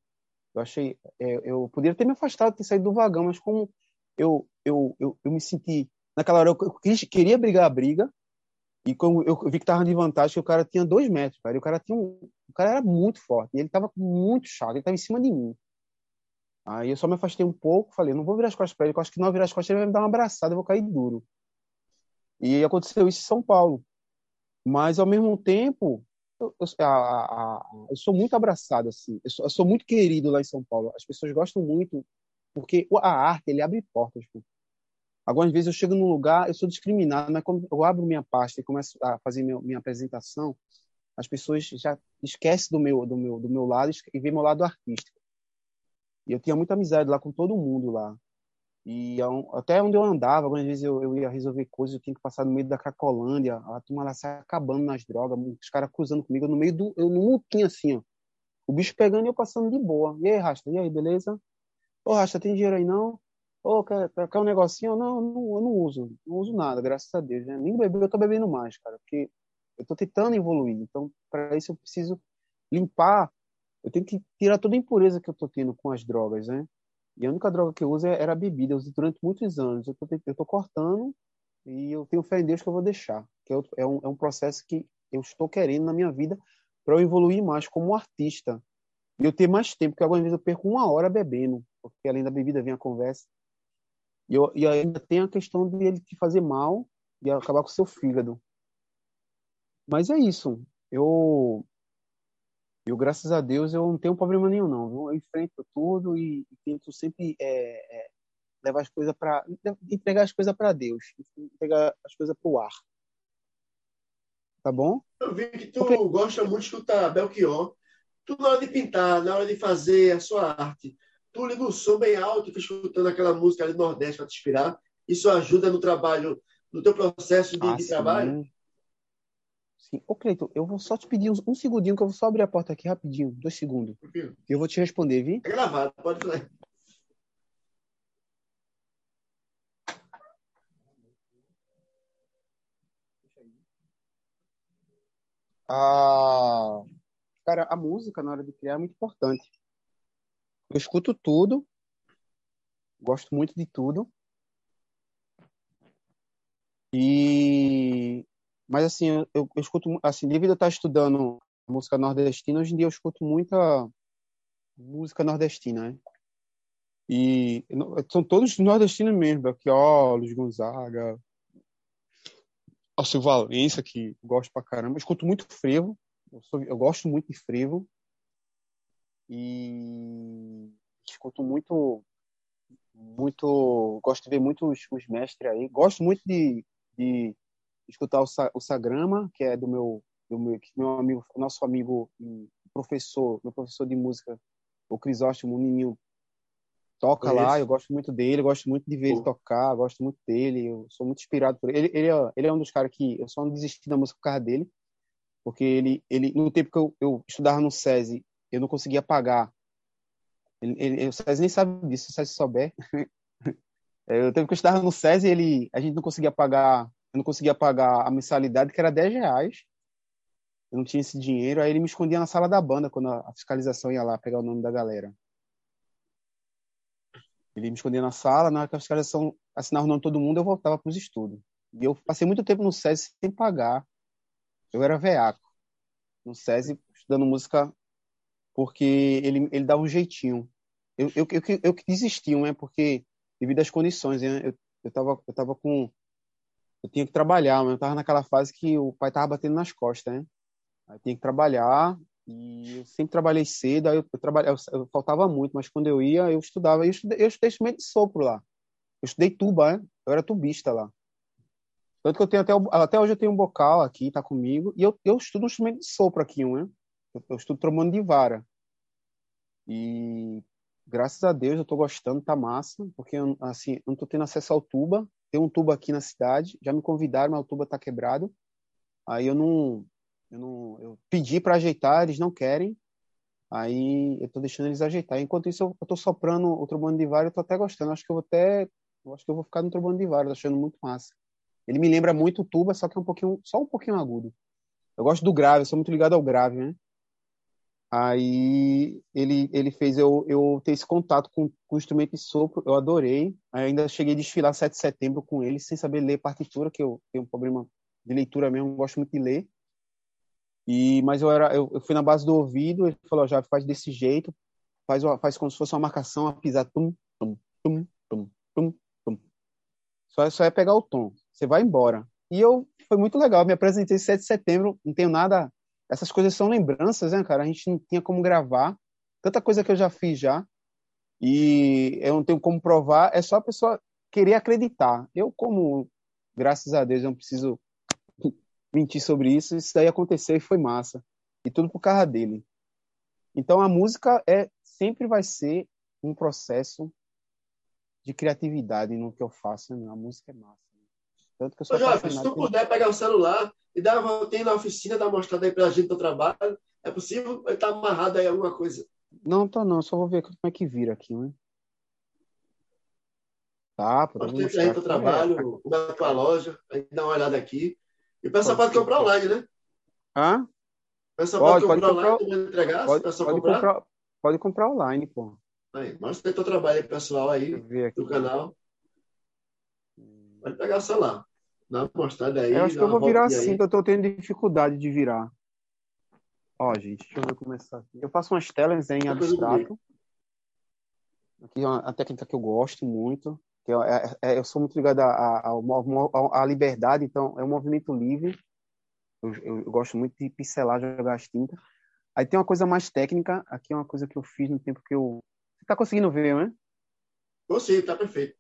eu achei, é, eu poderia ter me afastado, ter saído do vagão, mas como eu, eu, eu, eu me senti, naquela hora eu quis, queria brigar a briga, e como eu vi que tava de vantagem, que o cara tinha dois metros, cara. E o cara tinha um, o cara era muito forte. E ele tava muito chato, ele tava em cima de mim. Aí eu só me afastei um pouco, falei, não vou virar as costas para ele, eu acho que não virar as costas ele vai me dar uma abraçada, eu vou cair duro. E aconteceu isso em São Paulo. Mas ao mesmo tempo, eu, eu, a, a, eu sou muito abraçado assim. Eu sou, eu sou, muito querido lá em São Paulo. As pessoas gostam muito porque a arte ele abre portas. Algumas vezes eu chego num lugar, eu sou discriminado, mas quando eu abro minha pasta e começo a fazer minha, minha apresentação, as pessoas já esquecem do meu, do meu, do meu lado e vêm meu lado artístico. E eu tinha muita amizade lá com todo mundo lá. E até onde eu andava, algumas vezes eu, eu ia resolver coisas, eu tinha que passar no meio da Cracolândia, a turma lá se acabando nas drogas, os caras cruzando comigo, no meio do. Eu no muquinho assim, ó. O bicho pegando e eu passando de boa. E aí, Rasta, e aí, beleza? Ô, Rasta, tem dinheiro aí não? Ô, quer, quer um negocinho? Não, não, eu não uso. Não uso nada, graças a Deus. Né? Nem beber, eu tô bebendo mais, cara. Porque eu tô tentando evoluir. Então, para isso, eu preciso limpar. Eu tenho que tirar toda a impureza que eu tô tendo com as drogas, né? E a única droga que eu uso é, era a bebida. Eu uso durante muitos anos. Eu tô, eu tô cortando e eu tenho fé em Deus que eu vou deixar. Que é, é um, é um processo que eu estou querendo na minha vida para eu evoluir mais como artista. E eu ter mais tempo, porque algumas vezes eu perco uma hora bebendo, porque além da bebida vem a conversa. E, eu, e ainda tem a questão de ele te fazer mal e acabar com o seu fígado. Mas é isso. Eu, eu graças a Deus, eu não tenho problema nenhum, não. Viu? Eu enfrento tudo e, e tento sempre é, é, levar as coisas para. entregar as coisas para Deus, entregar as coisas para o ar. Tá bom? Eu vi que tu Porque... gosta muito de escutar Belchior. Tu, na hora de pintar, na hora de fazer a sua arte, tu liga o som bem alto, fica escutando aquela música ali do Nordeste para te inspirar. Isso ajuda no trabalho, no teu processo de, ah, de trabalho? Sim. Ô, Cleiton, eu vou só te pedir um, um, segundinho, que eu vou só abrir a porta aqui rapidinho, dois segundos. E eu vou te responder, viu? É gravado, pode falar. Ah, cara, a música na hora de criar é muito importante. Eu escuto tudo, gosto muito de tudo. E mas assim, eu, eu, escuto assim, devido a estar estudando música nordestina, hoje em dia eu escuto muita música nordestina, né? E são todos nordestinos mesmo, Belchior, Luiz Gonzaga, Alceu Valença, que gosto pra caramba. Eu escuto muito frevo, eu, sou, eu gosto muito de frevo e escuto muito, muito, gosto de ver muitos os mestres aí. Gosto muito de, de escutar o, o Sagrama, que é do meu, do meu, meu amigo, nosso amigo professor, meu professor de música, o Crisóstomo, Nininho, toca lá, eu gosto muito dele, gosto muito de ver Pô. ele tocar, gosto muito dele, eu sou muito inspirado por ele. Ele, é, ele é um dos caras que eu só não desisti da música por causa dele, porque ele, ele no tempo que eu, eu estudava no SESI, eu não conseguia pagar. Ele, ele, o SESI nem sabe disso, se o SESI souber. eu tempo que eu estudava no SESI, ele, a gente não conseguia pagar, eu não conseguia pagar a mensalidade, que era 10 reais. Eu não tinha esse dinheiro, aí ele me escondia na sala da banda quando a fiscalização ia lá pegar o nome da galera. Ele me escondia na sala, na hora que os caras assinavam o nome de todo mundo, eu voltava para os estudos. E eu passei muito tempo no SESI sem pagar. Eu era veaco no SESI estudando música porque ele, ele dava um jeitinho. Eu, eu, eu, eu desisti, né? Porque devido às condições, né? Eu, eu, tava, eu tava com... Eu tinha que trabalhar, mas eu tava naquela fase que o pai tava batendo nas costas, né? Aí tinha que trabalhar e eu sempre trabalhei cedo, aí eu, eu, trabalhava, eu, faltava muito, mas quando eu ia, eu estudava. Eu estudei, eu estudei instrumento de sopro lá. Eu estudei tuba, né? Eu era tubista lá. Tanto que eu tenho até, até hoje eu tenho um bocal aqui, tá comigo, e eu, eu estudo um instrumento de sopro aqui, né? Eu, eu estudo trombone de vara. E graças a Deus eu tô gostando, tá massa, porque assim, eu não tô tendo acesso ao tuba. Tem um tuba aqui na cidade, já me convidaram, mas o tuba tá quebrado. Aí eu não eu não eu pedi para ajeitar, eles não querem. Aí eu tô deixando eles ajeitar. Enquanto isso eu, tô soprando o trombone de vara, eu tô até gostando. Acho que eu vou até eu acho que eu vou ficar no trombone de vara, tô achando muito massa. Ele me lembra muito o tuba, só que é um pouquinho, só um pouquinho agudo. Eu gosto do grave, eu sou muito ligado ao grave, né? Aí ele, ele fez eu, eu ter esse contato com, com o instrumento de sopro, eu adorei. Aí ainda cheguei a desfilar 7 de setembro com ele, sem saber ler partitura, que eu tenho um problema de leitura mesmo, gosto muito de ler. E, mas eu, era, eu, eu fui na base do ouvido, ele falou, já faz desse jeito, faz, faz como se fosse uma marcação, a pisar, tum, tum, tum, tum, tum, tum. Só, só é pegar o tom, você vai embora. E eu, foi muito legal, me apresentei 7 de setembro, não tenho nada essas coisas são lembranças, né, cara? A gente não tinha como gravar. Tanta coisa que eu já fiz já. E eu não tenho como provar. É só a pessoa querer acreditar. Eu, como, graças a Deus, eu não preciso mentir sobre isso. Isso daí aconteceu e foi massa. E tudo por causa dele. Então a música é sempre vai ser um processo de criatividade no que eu faço. Né? A música é massa. Tanto que eu sou Ô, Jovem, se tu puder pegar o celular e dar uma voltinha na oficina, dar uma mostrada aí pra gente do trabalho, é possível ele tá amarrado aí alguma coisa? Não, tá não, só vou ver como é que vira aqui, né? Tá, pode mostrar. aí teu trabalho, é. na tua loja, aí dá uma olhada aqui. E o pessoal pode, pode comprar online, né? Hã? O pessoal pode, pode comprar online, entregar, pode, pode comprar? comprar? Pode comprar online, pô. Aí, mostra aí teu trabalho aí, pessoal, aí, do canal. Pode pegar o celular. Dá uma mostrada aí. Eu acho que eu vou virar assim, que eu tô tendo dificuldade de virar. Ó, gente, deixa eu ver começar aqui. Eu faço umas telas em abstrato. Aqui é uma técnica que eu gosto muito. Que eu, é, é, eu sou muito ligado à liberdade, então é um movimento livre. Eu, eu, eu, gosto muito de pincelar, jogar as tintas. Aí tem uma coisa mais técnica. Aqui é uma coisa que eu fiz no tempo que eu. Você tá conseguindo ver, né? Consigo, tá perfeito.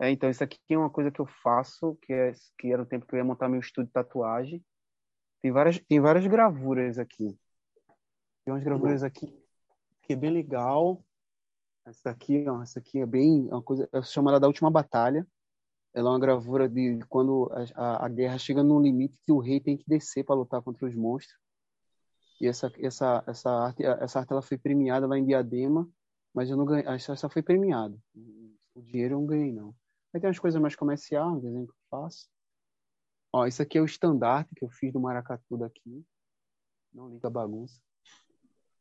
É, então, isso aqui é uma coisa que eu faço, que, é, que era o tempo que eu ia montar meu estúdio de tatuagem. Tem várias, tem várias gravuras aqui. Tem umas gravuras aqui que é bem legal. Essa aqui, ó, essa aqui é bem uma coisa, é chamada da última batalha. Ela é uma gravura de quando a, a, guerra chega no limite que o rei tem que descer para lutar contra os monstros. E essa essa essa arte, essa arte ela foi premiada lá em Diadema, mas eu não ganhei, essa foi premiada. O dinheiro eu não ganhei não. Aí tem umas coisas mais comerciais, um desenho que eu faço. Ó, isso aqui é o estandarte que eu fiz do maracatu daqui. Não liga a bagunça.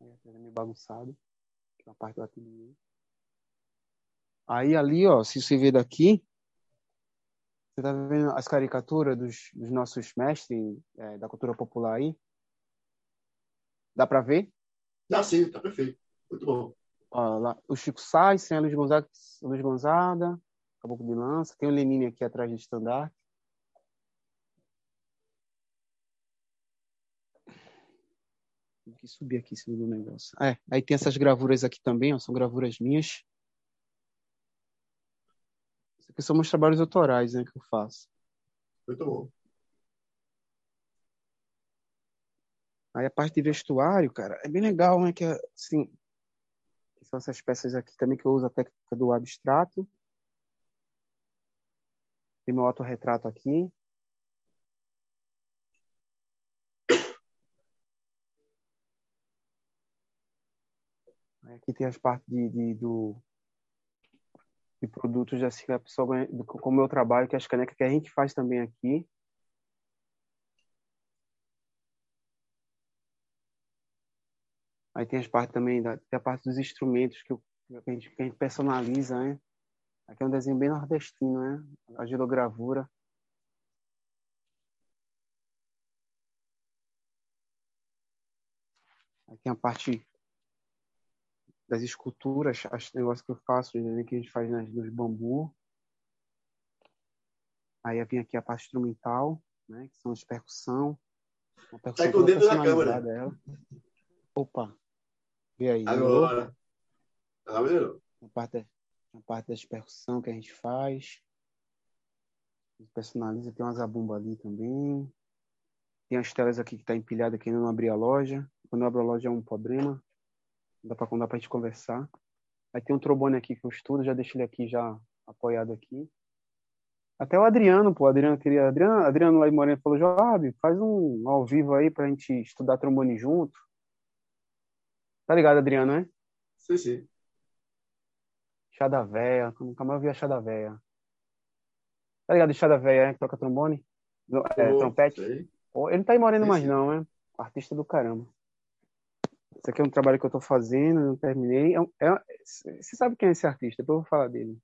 É meio bagunçado. Aqui na parte do ateliê. Aí ali, ó, se você ver daqui, você tá vendo as caricaturas dos, dos nossos mestres é, da cultura popular aí? Dá para ver? Dá sim, tá perfeito. Muito bom. Ó, lá, o Chico Sainz, tem a Luiz Gonzaga, Luiz Gonzaga Caboclo de Lança. Tem o Lenine aqui atrás de estandarte. Tem que subir aqui em cima do negócio. É, aí tem essas gravuras aqui também, ó, são gravuras minhas. Isso aqui são meus trabalhos autorais né, que eu faço. Muito bom. Aí a parte de vestuário, cara, é bem legal, né? Que assim, são essas peças aqui também que eu uso a técnica do abstrato. Tem meu autorretrato aqui. Aqui tem as partes de, de, do, de produtos assim, a pessoa com o meu trabalho, que é as canecas que a gente faz também aqui. Aí tem as partes também, da, tem a parte dos instrumentos que, eu, que, a, gente, que a gente personaliza, né? Aqui é um desenho bem nordestino, né? A gilogravura. Aqui a parte das esculturas, os negócios que eu faço, que a gente faz nas, nos bambu. Aí vem aqui a parte instrumental, né? Que são as percussão. Uma percussão tá com o dedo na câmera. Dela. Opa! Vê aí. Agora. Agora A parte, a parte da percussão que a gente faz. Personaliza, tem uma zabumba ali também. Tem as telas aqui que está empilhada aqui não abri a loja. Quando eu abro a loja é um problema. Não dá para dá a gente conversar. Aí tem um trombone aqui que eu estudo, já deixo ele aqui já apoiado aqui. Até o Adriano, pô, Adriano queria. Adriano, Adriano lá em Moreno falou, Joab, faz um ao vivo aí pra gente estudar trombone junto. Tá ligado, Adriano, né? Sim, sim. Chá da véia, nunca mais ouvi a chá da véia. Tá ligado chá da véia, né? Que toca trombone? É, oh, trompete? Sei. Ele não tá em Moreno mais não, né? Artista do caramba. Isso aqui é um trabalho que eu tô fazendo, não terminei. É, é, você sabe quem é esse artista? Depois eu vou falar dele.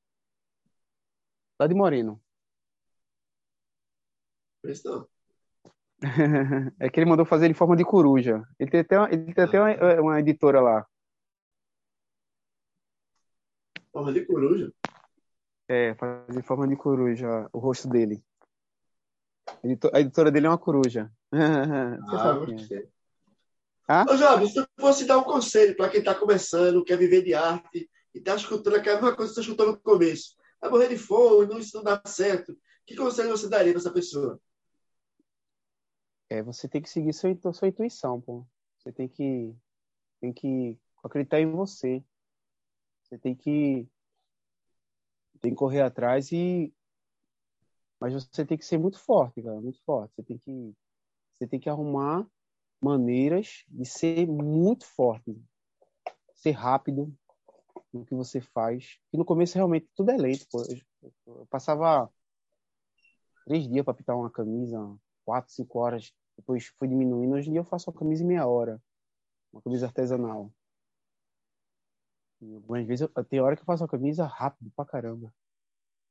Lá de Moreno. Isso é que ele mandou fazer em forma de coruja. Ele tem até uma, ele tem até uma, uma editora lá. Forma de coruja? É, fazer em forma de coruja o rosto dele. A editora dele é uma coruja. Você ah, é. Ah? Ô, Jovem, se tu fosse dar um conselho para quem está começando, quer viver de arte e está escutando que a mesma coisa que você escutou no começo, vai morrer de fome, não, isso não dá certo, que conselho você daria para essa pessoa? É, você tem que seguir sua, sua intuição, pô. Você tem que, tem que acreditar em você. Você tem que, tem que correr atrás e mas você tem que ser muito forte, cara, muito forte. Você tem que, você tem que arrumar maneiras de ser muito forte, ser rápido no que você faz. E no começo realmente tudo é lento. Pô. Eu, passava três dias para pintar uma camisa, quatro, cinco horas. Depois fui diminuindo. Hoje em dia eu faço uma camisa em meia hora, uma camisa artesanal. E algumas vezes eu, tem hora que eu faço uma camisa rápido pra caramba.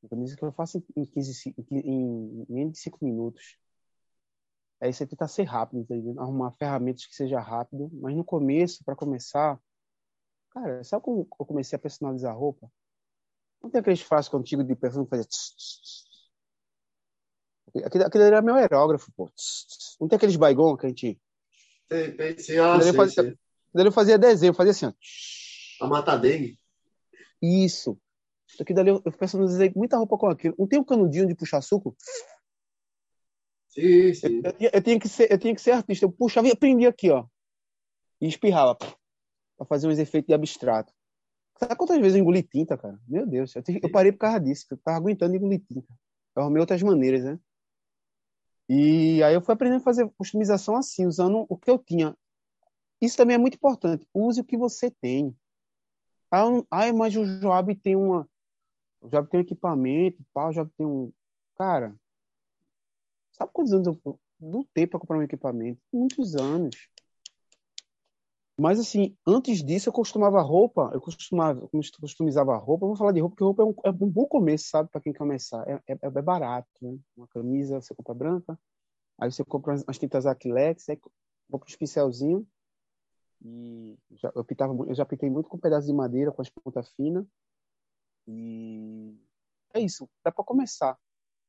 Uma camisa que eu faço em, 15, em, menos de cinco minutos. Aí você tenta ser rápido, tá arrumar ferramentas que seja rápido, mas no começo, para começar, cara, sabe como eu comecei a personalizar a roupa? Não tem aqueles frascos antigos de perfume que fazia Aquilo, aquilo era meu aerógrafo, pô. Não tem aqueles baigons que a gente. Tem, sim. Ah, sim, fazia, sim. eu fazia desenho, fazia assim, ó. A mata dengue. Isso. Aqui dali eu, eu personalizei muita roupa com aquilo. Não tem um canudinho de puxar suco? Sim, sim. Eu, eu, eu, tinha que ser, eu tinha que ser artista. Eu puxava e prendia aqui, ó. E espirrava. Pra fazer uns efeitos de abstrato. Sabe quantas vezes eu engoli tinta, cara? Meu Deus, eu, eu parei por causa disso. Eu tava aguentando engolir tinta. Eu arrumei outras maneiras, né? E aí eu fui aprendendo a fazer customização assim, usando o que eu tinha. Isso também é muito importante. Use o que você tem. Ah, mas o Joab tem uma. O Joab tem um equipamento, pá, o Joab tem um. Cara, Sabe quantos anos eu lutei para comprar um equipamento? Muitos anos. Mas assim, antes disso eu costumava roupa, eu costumava, customizava roupa, vou falar de roupa, porque roupa é um, é um bom começo, sabe, para quem começar. É, é, é, barato, né? Uma camisa você compra branca, aí você compra as tintas Acrylex, aí compra os pincelzinhos, e já, eu, pitava, eu já pintei muito com pedaços de madeira, com as pontas finas, e é isso, dá para começar.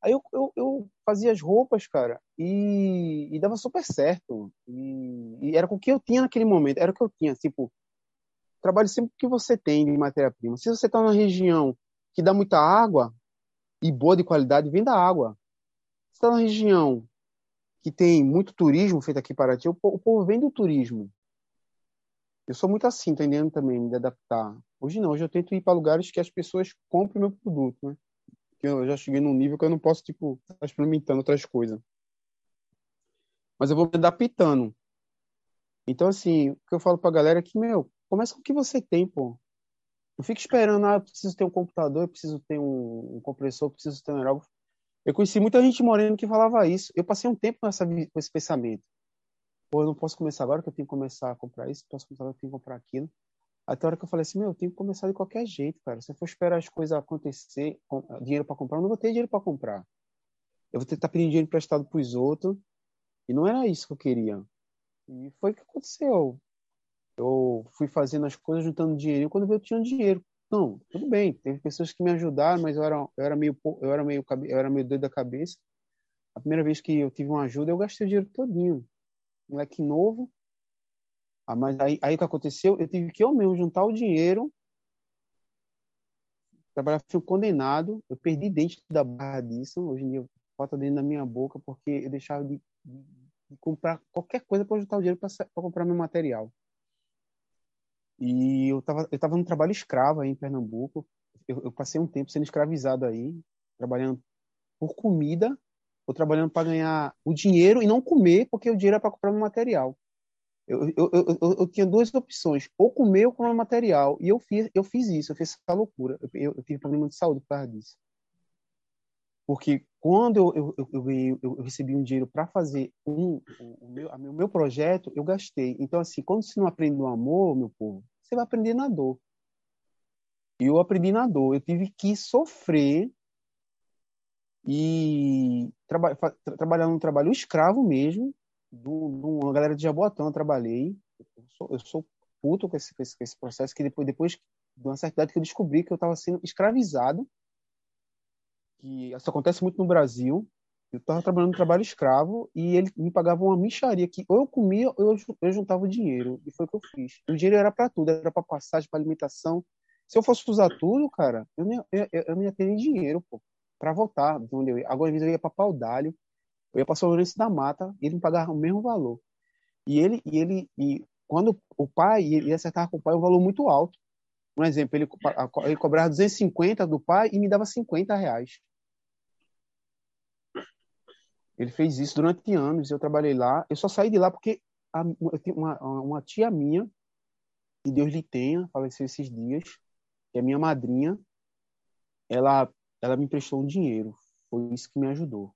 Aí eu, eu, eu, fazia as roupas, cara, e, e dava super certo. E, e, era com o que eu tinha naquele momento, era o que eu tinha. Tipo, trabalhe sempre o que você tem de matéria-prima. Se você está numa região que dá muita água e boa de qualidade, venda água. Se está numa região que tem muito turismo feito aqui para ti, o, povo vende o turismo. Eu sou muito assim, entendendo também, me adaptar. Hoje não, hoje eu tento ir para lugares que as pessoas comprem meu produto, né? que eu já cheguei num nível que eu não posso, tipo, estar tá experimentando outras coisas. Mas eu vou me adaptando. Então, assim, o que eu falo pra galera é que, meu, começa com o que você tem, pô. Não fica esperando, ah, eu preciso ter um computador, eu preciso ter um, um compressor, eu preciso ter um aerógrafo. Eu conheci muita gente morena que falava isso. Eu passei um tempo nessa, com esse pensamento. Pô, eu não posso começar agora que eu tenho que começar a comprar isso, posso começar agora que eu tenho que comprar aquilo. Até a hora que eu falei assim, meu, eu tenho que começar de qualquer jeito, cara. Se eu for esperar as coisas acontecer, com, dinheiro para comprar, eu não vou ter dinheiro para comprar. Eu vou estar pedindo dinheiro emprestado para os outros. E não era isso que eu queria. E foi o que aconteceu. Eu fui fazendo as coisas, juntando dinheiro. Quando eu tinha dinheiro, não, tudo bem. Teve pessoas que me ajudaram, mas eu era, eu era meio, eu era meio, eu era meio doido da cabeça. A primeira vez que eu tive uma ajuda, eu gastei o dinheiro todinho. Moleque novo. Ah, mas aí, aí o que aconteceu? Eu tive que eu mesmo juntar o dinheiro. Trabalhar, fui condenado. Eu perdi dente da barra disso. Hoje em dia, falta dentro da minha boca, porque eu deixava de, de, comprar qualquer coisa para juntar o dinheiro para comprar meu material. E eu estava eu tava no trabalho escravo aí em Pernambuco. Eu, eu passei um tempo sendo escravizado aí, trabalhando por comida ou trabalhando para ganhar o dinheiro e não comer, porque o dinheiro é para comprar meu material. Eu, eu, eu, eu, tinha duas opções, ou comer ou comprar material. E eu fiz, eu fiz isso, eu fiz essa loucura. Eu, tive problema de saúde por causa disso. Porque quando eu, eu recebi um dinheiro para fazer um, o, meu, o meu projeto, eu gastei. Então, assim, quando você não aprende no amor, meu povo, você vai aprender na dor. E eu aprendi na dor. Eu tive que sofrer e traba tra trabalhar num trabalho escravo mesmo, de uma galera de Jaboatão eu trabalhei. Eu sou, eu sou puto com esse, com esse, com esse processo, que depois, depois de uma certa idade que eu descobri que eu estava sendo escravizado que isso acontece muito no Brasil. Eu estava trabalhando no trabalho escravo e ele me pagava uma micharia que ou eu comia ou eu, eu juntava o dinheiro. E foi o que eu fiz. O dinheiro era para tudo, era para passagem, para alimentação. Se eu fosse usar tudo, cara, eu não ia, eu, eu não ia ter nem dinheiro, pô, para voltar de onde eu ia. Agora, às vezes, eu ia para Paudalho, eu ia para São Lourenço da Mata e ele me pagava o mesmo valor. E ele, e ele, e quando o pai ia acertar com o pai um valor muito alto. Um exemplo, ele, ele cobrava 250 do pai e me dava 50 reais. Ele fez isso durante anos, eu trabalhei lá. Eu só saí de lá porque a, uma, uma tia minha, que Deus lhe tenha, faleceu esses dias, que é minha madrinha, ela, ela me emprestou um dinheiro. Foi isso que me ajudou.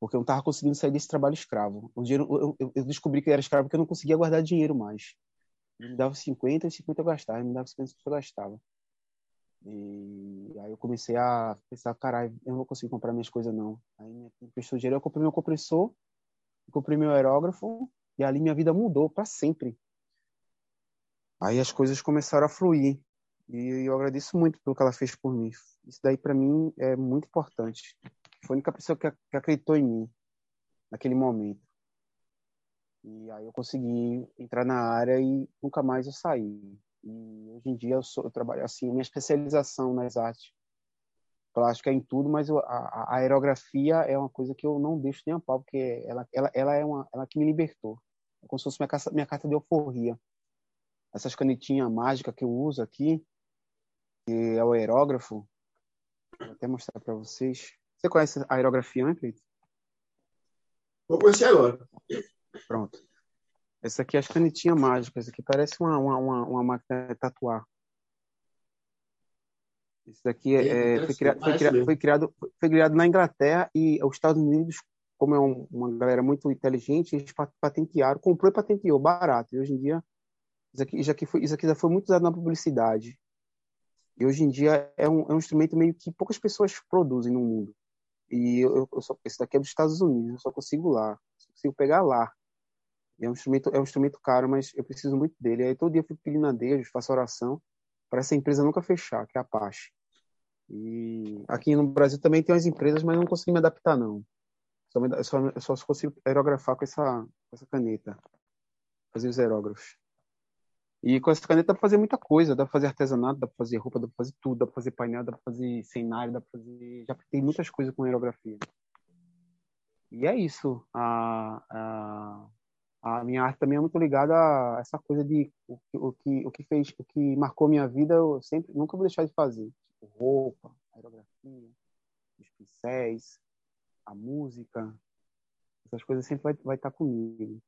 Porque eu não estava conseguindo sair desse trabalho escravo. O dinheiro, eu, eu, descobri que eu era escravo porque eu não conseguia guardar dinheiro mais. Ele me dava 50 e 50 eu gastava, ele me dava 50 e 50 eu gastava. E aí eu comecei a pensar, caralho, eu não vou conseguir comprar minhas coisas não. Aí minha emprestou dinheiro, eu comprei meu compressor, comprei meu aerógrafo e ali minha vida mudou para sempre. Aí as coisas começaram a fluir e eu agradeço muito pelo que ela fez por mim. Isso daí para mim é muito importante. Foi a única pessoa que acreditou em mim naquele momento. E aí eu consegui entrar na área e nunca mais eu saí. E hoje em dia eu, sou, eu trabalho assim, minha especialização nas artes plásticas é em tudo, mas eu, a, a, aerografia é uma coisa que eu não deixo nem a pau, porque ela, ela, ela é uma, ela que me libertou. É como se fosse minha, minha carta de euforia. Essas canetinhas mágicas que eu uso aqui, que é o aerógrafo, vou até mostrar para vocês. Você conhece a aerografia, né, Cleiton? Vou conhecer agora. Pronto. Essa aqui é as canetinhas mágicas. Essa aqui parece uma, uma, uma, uma máquina de tatuar. Isso daqui é, é foi, criado, foi, criado, foi, criado, foi criado na Inglaterra e os Estados Unidos, como é um, uma galera muito inteligente, eles patentearam, comprou e patenteou, barato. E hoje em dia, isso aqui, já que foi, isso aqui já foi muito usado na publicidade. E hoje em dia é um, é um instrumento meio que poucas pessoas produzem no mundo. E eu, eu só, esse daqui é dos Estados Unidos, eu só consigo lá, só consigo pegar lá. É um instrumento, é um instrumento caro, mas eu preciso muito dele. Aí todo dia eu fico pedindo a Deus, faço oração para essa empresa nunca fechar, que é a Apache. E aqui no Brasil também tem umas empresas, mas não consegui me adaptar não. Só, só, só consigo aerografar com essa, com essa caneta, fazer os aerógrafos. E com essa caneta dá pra fazer muita coisa, dá pra fazer artesanato, dá pra fazer roupa, dá pra fazer tudo, dá pra fazer painel, dá pra fazer cenário, dá pra fazer. Já tem muitas coisas com aerografia. E é isso. A, a, a minha arte também é muito ligada a essa coisa de o, o, que o que fez o que marcou minha vida eu sempre nunca vou deixar de fazer tipo roupa aerografia os pincéis a música essas coisas sempre vai, vai estar comigo e...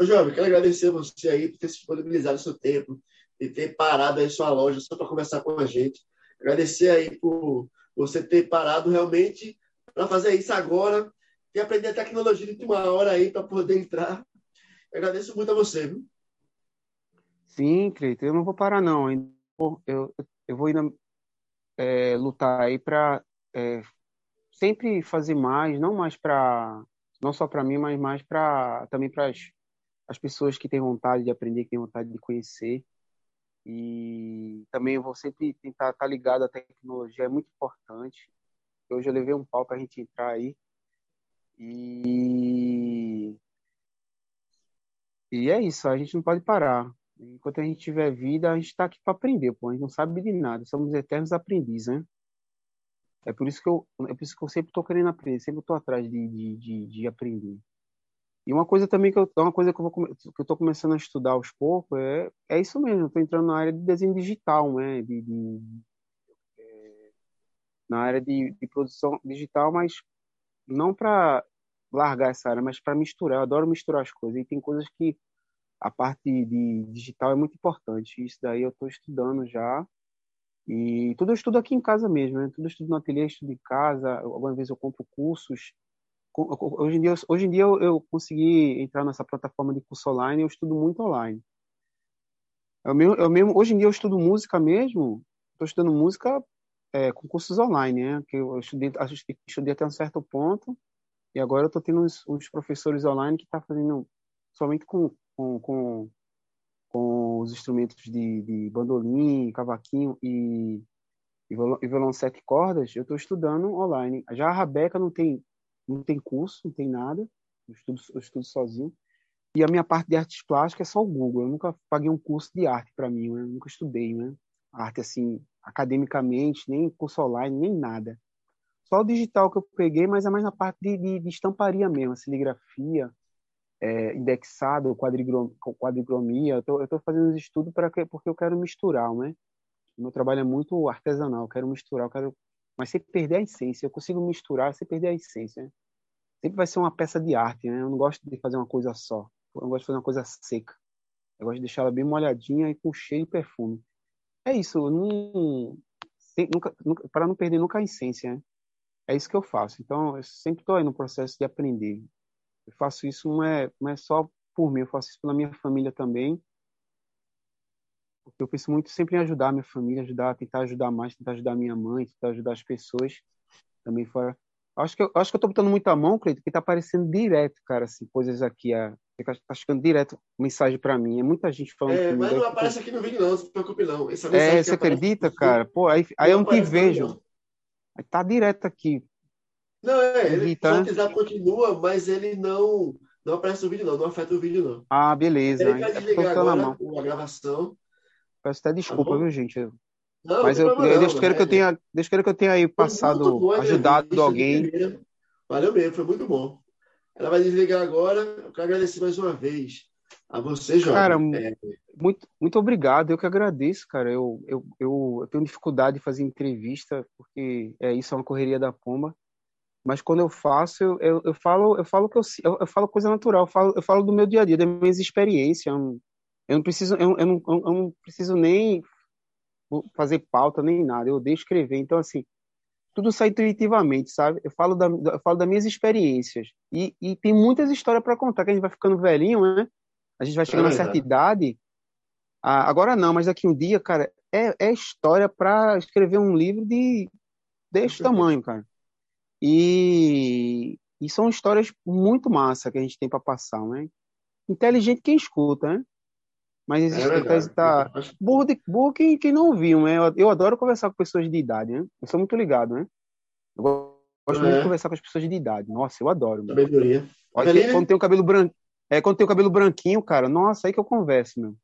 Ô, Jovem, quero agradecer a você aí por ter se disponibilizado seu tempo e ter parado aí sua loja só para conversar com a gente agradecer aí por você ter parado realmente para fazer isso agora e aprender a tecnologia de uma hora aí para poder entrar. Agradeço muito a você. Viu? Sim, Cleiton, eu não vou parar, não. Eu, eu, eu vou ainda é, lutar aí para é, sempre fazer mais, não mais para não só para mim, mas mais para também para as pessoas que têm vontade de aprender, que têm vontade de conhecer. E também eu vou sempre tentar estar ligado à tecnologia, é muito importante. Hoje eu levei um pau para a gente entrar aí. E e é isso, a gente não pode parar. Enquanto a gente tiver vida, a gente está aqui para aprender, pô. A gente não sabe de nada, somos eternos aprendizes, né? É por isso que eu, é por isso que eu sempre estou querendo aprender, sempre estou atrás de, de, de, de, aprender. E uma coisa também que eu, uma coisa que eu vou, que eu começando a estudar aos poucos é, é isso mesmo. Estou entrando na área de desenho digital, né? De, de é, na área de, de produção digital, mas não para largar essa área, mas para misturar. Eu adoro misturar as coisas. E tem coisas que a parte de digital é muito importante. Isso daí eu estou estudando já. E tudo eu estudo aqui em casa mesmo, né? Tudo eu estudo no ateliê, estudo em casa. Algumas vezes eu compro cursos. Hoje em dia, hoje em dia eu, eu consegui entrar nessa plataforma de curso online. Eu estudo muito online. Eu mesmo, eu mesmo, hoje em dia eu estudo música mesmo. Estou estudando música é, com cursos online, né? Que eu estudei, estudei até um certo ponto e agora eu estou tendo uns, uns, professores online que estão tá fazendo somente com, com, com, com os instrumentos de, de bandolim, cavaquinho e, e, violão, e violão sete cordas. Eu estou estudando online. Já a Rabeca não tem, não tem curso, não tem nada. Eu estudo, eu estudo sozinho. E a minha parte de artes plásticas é só o Google. Eu nunca paguei um curso de arte para mim, né? eu nunca estudei, né? Arte assim, academicamente, nem curso online, nem nada. Só o digital que eu peguei, mas é mais na parte de, de, de estamparia mesmo, serigrafia, é, indexado, quadrigromia. Eu estou fazendo os estudos para porque eu quero misturar, né? O meu trabalho é muito artesanal, eu quero misturar, eu quero, mas sem perder a essência. Eu consigo misturar sem perder a essência. Né? Sempre vai ser uma peça de arte, né? Eu não gosto de fazer uma coisa só. Eu gosto de fazer uma coisa seca. Eu gosto de deixar ela bem molhadinha e com cheiro de perfume. É isso, não, nunca, nunca para não perder nunca a essência, né? é isso que eu faço. Então, eu sempre estou aí no processo de aprender. Eu faço isso não é, não é só por mim, eu faço isso pela minha família também. Porque eu penso muito sempre em ajudar a minha família, ajudar, tentar ajudar mais, tentar ajudar minha mãe, tentar ajudar as pessoas também fora. Acho que eu, acho que eu tô botando muita mão, Cleiton, que tá aparecendo direto, cara, assim, coisas aqui, a, tá chegando direto mensagem para mim. É muita gente falando é, Mas não aparece aqui no vídeo, não, não se preocupe, não. Essa é, você acredita, cara? Pô, aí, aí eu não te vejo. Não. Tá direto aqui. Não, é, ele, o WhatsApp continua, mas ele não não aparece no vídeo, não, não afeta o vídeo, não. Ah, beleza. Ele vai desligar agora a gravação. Peço até desculpa, tá viu, gente? Não, mas eu, eu, Deus quero que eu tenha, Deus quero que eu tenha aí passado, bom, ajudado alguém. Valeu mesmo, foi muito bom. Ela vai desligar agora. Eu quero agradecer mais uma vez a você, Jorge. Cara, é... muito, muito obrigado. Eu que agradeço, cara. Eu, eu, eu, eu, tenho dificuldade de fazer entrevista, porque é isso, é uma correria da pomba. Mas quando eu faço, eu, eu, eu falo, eu falo que eu, eu, eu, falo coisa natural. Eu falo, eu falo do meu dia a dia, das minhas experiências. Eu, não preciso, eu, eu, não, eu não preciso nem fazer pauta nem nada. Eu odeio escrever. Então assim, tudo sai intuitivamente, sabe? Eu falo da, eu falo das minhas experiências e, e tem muitas histórias para contar. Que a gente vai ficando velhinho, né? A gente vai chegando é a certa idade. Ah, agora não, mas daqui um dia, cara, é, é história para escrever um livro de desse tamanho, cara. E, e são histórias muito massa que a gente tem para passar, né? Inteligente quem escuta, né? Mas existe é que tá burro, de, burro quem, quem não ouviu, né? Eu, eu, adoro conversar com pessoas de idade, né? Eu sou muito ligado, né? Eu gosto é. muito de conversar com as pessoas de idade. Nossa, eu adoro. Sabedoria. quando tem o cabelo branco, é, quando tem o cabelo branquinho, cara, nossa, aí que eu converso, meu.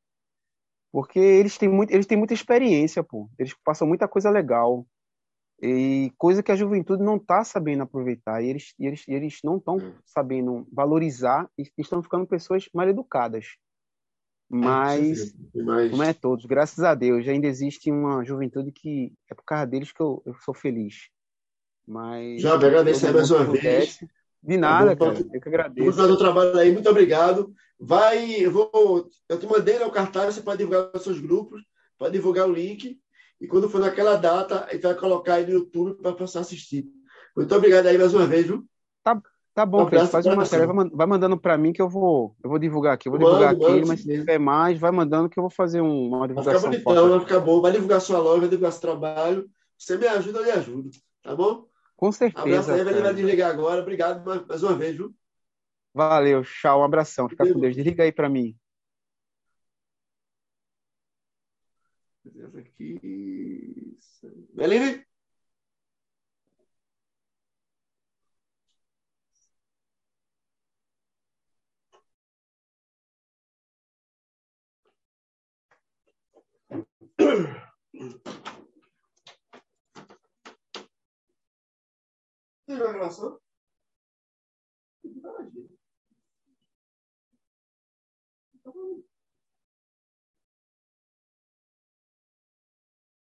Porque eles têm, muito, eles têm muita experiência, pô. Eles passam muita coisa legal. E coisa que a juventude não está sabendo aproveitar. E eles, e eles, e eles não estão hum. sabendo valorizar e estão ficando pessoas mal educadas. É, Mas, Mas, não é todos, graças a Deus, ainda existe uma juventude que é por causa deles que eu, eu sou feliz. Mas. Já agradecer mais uma vez. De nada, tá cara. Eu que agradeço. Vamos fazer o trabalho aí, muito obrigado. Vai, eu vou. Eu te mandei né, o cartaz, você pode divulgar os seus grupos, pode divulgar o link. E quando for naquela data, a gente vai colocar aí no YouTube para passar a assistir. Muito obrigado aí mais uma vez, viu? Tá, Tá bom, Um abraço, faz abraço. material, vai man- vai mandando para mim que eu vou, eu vou divulgar aqui. Eu vou divulgar aqui, mas se tiver mais, vai mandando que eu vou fazer um- uma Vai ficar divulgação bonitão, vai ficar bom. Vai divulgar sua loja, vai divulgar seu trabalho. Você me ajuda, eu lhe ajudo. Tá bom? Com Abraço certeza, aí, ele vai cara. desligar agora. Obrigado mais, mais uma vez, viu? Valeu, tchau, um abração, fica com Deus. Desliga aí para mim. Essa aqui. Beline? Tem uma gravação? Bom.